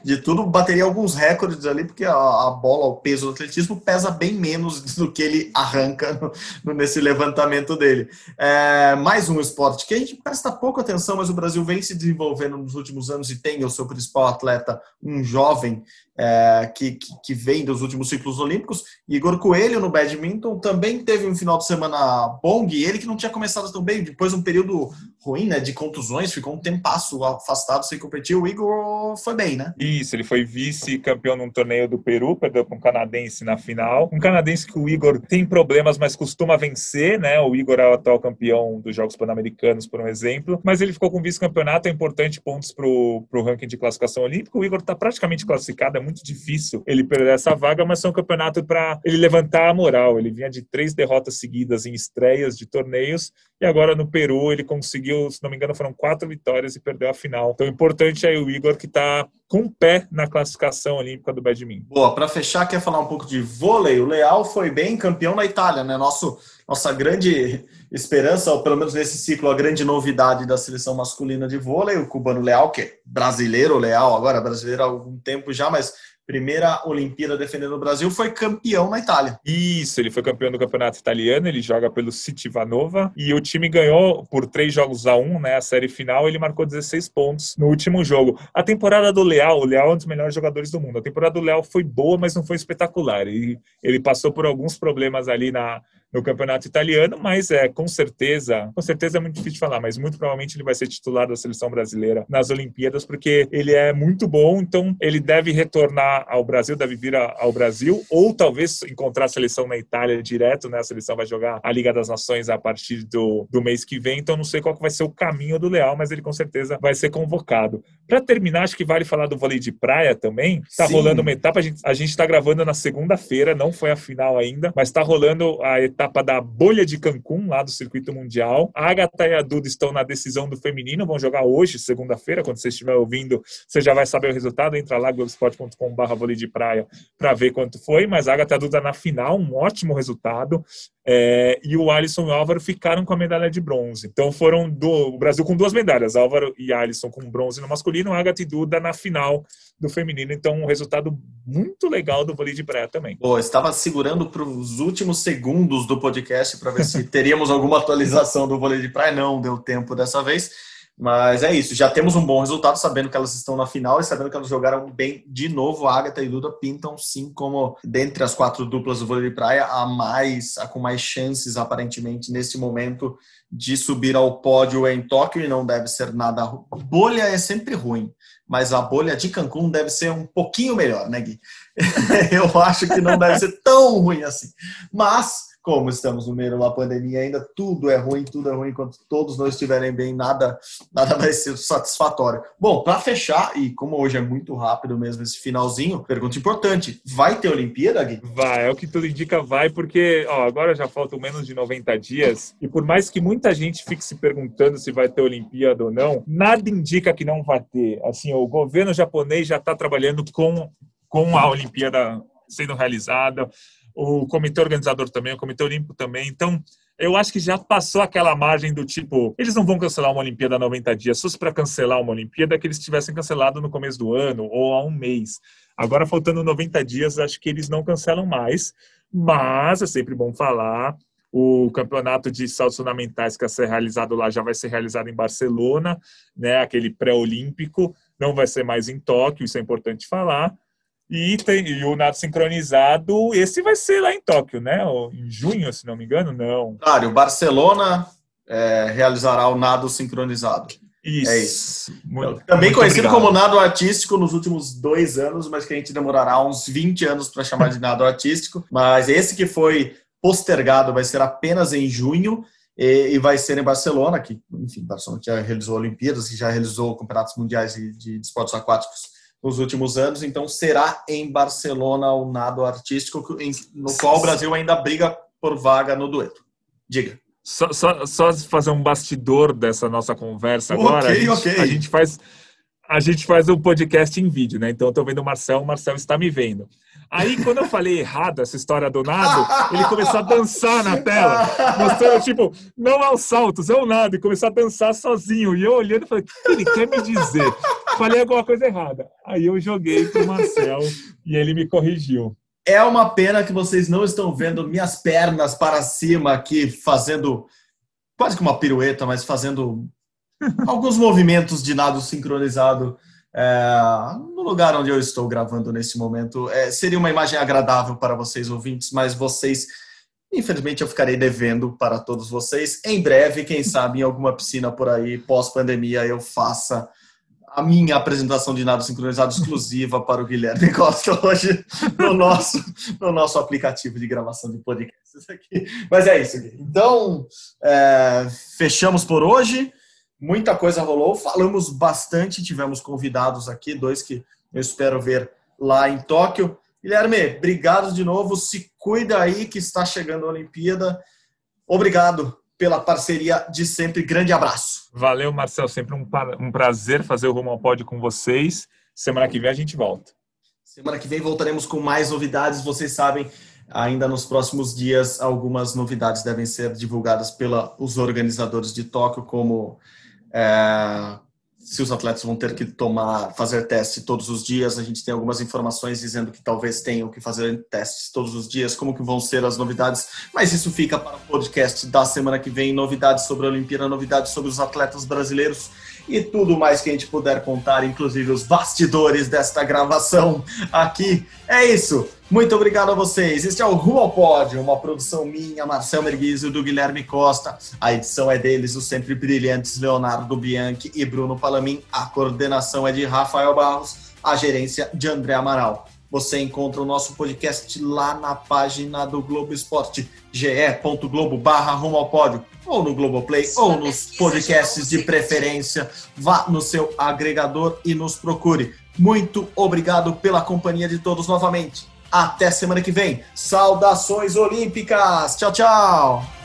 de tudo, bateria alguns recordes ali, porque a, a, bola, o peso do atletismo pesa bem menos do que ele arranca no, no, nesse levantamento dele. É, mais um esporte que a gente presta pouca atenção, mas o Brasil vem se desenvolvendo nos últimos anos e tem o seu principal atleta, um jovem é, que, que, que, vem dos últimos ciclos olímpicos. Igor Coelho, no badminton, também teve um final de semana bom, e ele que não tinha começado tão bem, depois um período ruim, né, de contusões, ficou um tempasso afastado sem competir, o Igor foi bem, né? Isso, ele foi vice-campeão num torneio do Peru, perdeu para um canadense na final. Um canadense que o Igor tem problemas, mas costuma vencer, né? O Igor é o atual campeão dos Jogos Pan-Americanos, por um exemplo, mas ele ficou com vice-campeonato, é importante pontos para o ranking de classificação olímpica. O Igor está praticamente classificado, é muito difícil ele perder essa vaga, mas é um campeonato para ele levantar a moral. Ele vinha de três derrotas seguidas em estreias de torneios e agora no Peru ele conseguiu, se não me engano, foram quatro vitórias e perdeu a final. Então, importante aí o Igor que está com pé na classificação olímpica do badminton. Boa, para fechar, quer falar um pouco de vôlei? O Leal foi bem campeão na Itália, né? Nosso, nossa grande esperança, ou pelo menos nesse ciclo, a grande novidade da seleção masculina de vôlei, o cubano Leal, que é brasileiro, Leal, agora brasileiro há algum tempo já, mas primeira Olimpíada defendendo o Brasil, foi campeão na Itália. Isso, ele foi campeão do campeonato italiano, ele joga pelo City Vanova e o time ganhou por três jogos a um, né? A série final, ele marcou 16 pontos no último jogo. A temporada do Leal, o Leal é um dos melhores jogadores do mundo. A temporada do Leal foi boa, mas não foi espetacular. E ele passou por alguns problemas ali na, no campeonato italiano, mas é com certeza, com certeza é muito difícil de falar, mas muito provavelmente ele vai ser titular da seleção brasileira nas Olimpíadas, porque ele é muito bom, então ele deve retornar ao Brasil, deve vir ao Brasil, ou talvez encontrar a seleção na Itália direto, né? A seleção vai jogar a Liga das Nações a partir do, do mês que vem, então não sei qual vai ser o caminho do Leal, mas ele com certeza vai ser convocado. Para terminar, acho que vale falar do vôlei de praia também. Tá Sim. rolando uma etapa, a gente está gravando na segunda-feira, não foi a final ainda, mas está rolando a etapa etapa da bolha de Cancún, lá do circuito mundial. A Agatha e a Duda estão na decisão do feminino, vão jogar hoje, segunda-feira. Quando você estiver ouvindo, você já vai saber o resultado. Entra lá, globesport.com.br de praia, para ver quanto foi. Mas a Agatha e a Duda na final, um ótimo resultado. É, e o Alisson e o Álvaro ficaram com a medalha de bronze. Então foram do o Brasil com duas medalhas, Álvaro e Alisson com bronze no masculino, Agatha e Duda na final do feminino. Então um resultado muito legal do vôlei de praia também. Estava segurando para os últimos segundos do podcast para ver se teríamos alguma atualização do vôlei de praia. Não deu tempo dessa vez. Mas é isso, já temos um bom resultado, sabendo que elas estão na final e sabendo que elas jogaram bem de novo. A Agatha e Duda pintam sim como, dentre as quatro duplas do vôlei de praia, a mais, a com mais chances, aparentemente, neste momento, de subir ao pódio em Tóquio e não deve ser nada. Bolha é sempre ruim, mas a bolha de Cancún deve ser um pouquinho melhor, né, Gui? Eu acho que não deve ser tão ruim assim. Mas como estamos no meio de uma pandemia ainda, tudo é ruim, tudo é ruim. Enquanto todos nós estiverem bem, nada, nada vai ser satisfatório. Bom, para fechar, e como hoje é muito rápido mesmo esse finalzinho, pergunta importante: vai ter Olimpíada, Gui? Vai, é o que tudo indica, vai, porque ó, agora já faltam menos de 90 dias, e por mais que muita gente fique se perguntando se vai ter Olimpíada ou não, nada indica que não vai ter. Assim, o governo japonês já está trabalhando com, com a Olimpíada sendo realizada o comitê organizador também, o comitê olímpico também. Então, eu acho que já passou aquela margem do tipo, eles não vão cancelar uma Olimpíada há 90 dias, se fosse para cancelar uma Olimpíada, que eles tivessem cancelado no começo do ano ou há um mês. Agora, faltando 90 dias, acho que eles não cancelam mais, mas é sempre bom falar. O campeonato de saltos fundamentais que vai ser realizado lá já vai ser realizado em Barcelona, né? Aquele pré-olímpico, não vai ser mais em Tóquio, isso é importante falar. E, tem, e o nado sincronizado, esse vai ser lá em Tóquio, né? Em junho, se não me engano, não. Claro, o Barcelona é, realizará o nado sincronizado. Isso. É isso. Muito, Também muito conhecido obrigado. como nado artístico nos últimos dois anos, mas que a gente demorará uns 20 anos para chamar de nado artístico. Mas esse que foi postergado vai ser apenas em junho e, e vai ser em Barcelona, que, enfim, Barcelona já realizou Olimpíadas, que já realizou campeonatos mundiais de, de, de esportes aquáticos nos últimos anos, então será em Barcelona o nado artístico, no qual o Brasil ainda briga por vaga no dueto. Diga. Só, só, só fazer um bastidor dessa nossa conversa agora. Okay, a, gente, okay. a gente faz a gente faz um podcast em vídeo, né? Então eu tô vendo o Marcel, o Marcel está me vendo. Aí, quando eu falei errado essa história do nado, ele começou a dançar na tela, mostrando, tipo, não é os saltos, é o nado, e começou a dançar sozinho. E eu olhando, falei, o que ele quer me dizer? Falei alguma coisa errada. Aí eu joguei pro Marcel e ele me corrigiu. É uma pena que vocês não estão vendo minhas pernas para cima aqui, fazendo quase que uma pirueta, mas fazendo alguns movimentos de nado sincronizado é, no lugar onde eu estou gravando nesse momento. É, seria uma imagem agradável para vocês ouvintes, mas vocês, infelizmente, eu ficarei devendo para todos vocês. Em breve, quem sabe, em alguma piscina por aí, pós-pandemia, eu faça a minha apresentação de nado sincronizado exclusiva para o Guilherme Costa hoje no nosso, no nosso aplicativo de gravação de podcasts aqui. Mas é isso, Gui. Então, é, fechamos por hoje muita coisa rolou, falamos bastante, tivemos convidados aqui, dois que eu espero ver lá em Tóquio. Guilherme, obrigado de novo, se cuida aí que está chegando a Olimpíada. Obrigado pela parceria de sempre, grande abraço. Valeu, Marcel, sempre um, um prazer fazer o Rumo ao Pódio com vocês. Semana que vem a gente volta. Semana que vem voltaremos com mais novidades, vocês sabem, ainda nos próximos dias algumas novidades devem ser divulgadas pelos organizadores de Tóquio, como é, se os atletas vão ter que tomar, fazer teste todos os dias. A gente tem algumas informações dizendo que talvez tenham que fazer testes todos os dias, como que vão ser as novidades, mas isso fica para o podcast da semana que vem, novidades sobre a Olimpíada, novidades sobre os atletas brasileiros e tudo mais que a gente puder contar, inclusive os bastidores desta gravação aqui. É isso. Muito obrigado a vocês. Este é o Rumo ao Pódio, uma produção minha, Marcel Merguizo, do Guilherme Costa. A edição é deles, os sempre brilhantes Leonardo Bianchi e Bruno Palamin. A coordenação é de Rafael Barros, a gerência de André Amaral. Você encontra o nosso podcast lá na página do Globo Esporte, ge.globo barra rumo ao pódio, ou no Globoplay, ou nos podcasts de preferência. Vá no seu agregador e nos procure. Muito obrigado pela companhia de todos novamente. Até semana que vem. Saudações olímpicas. Tchau, tchau.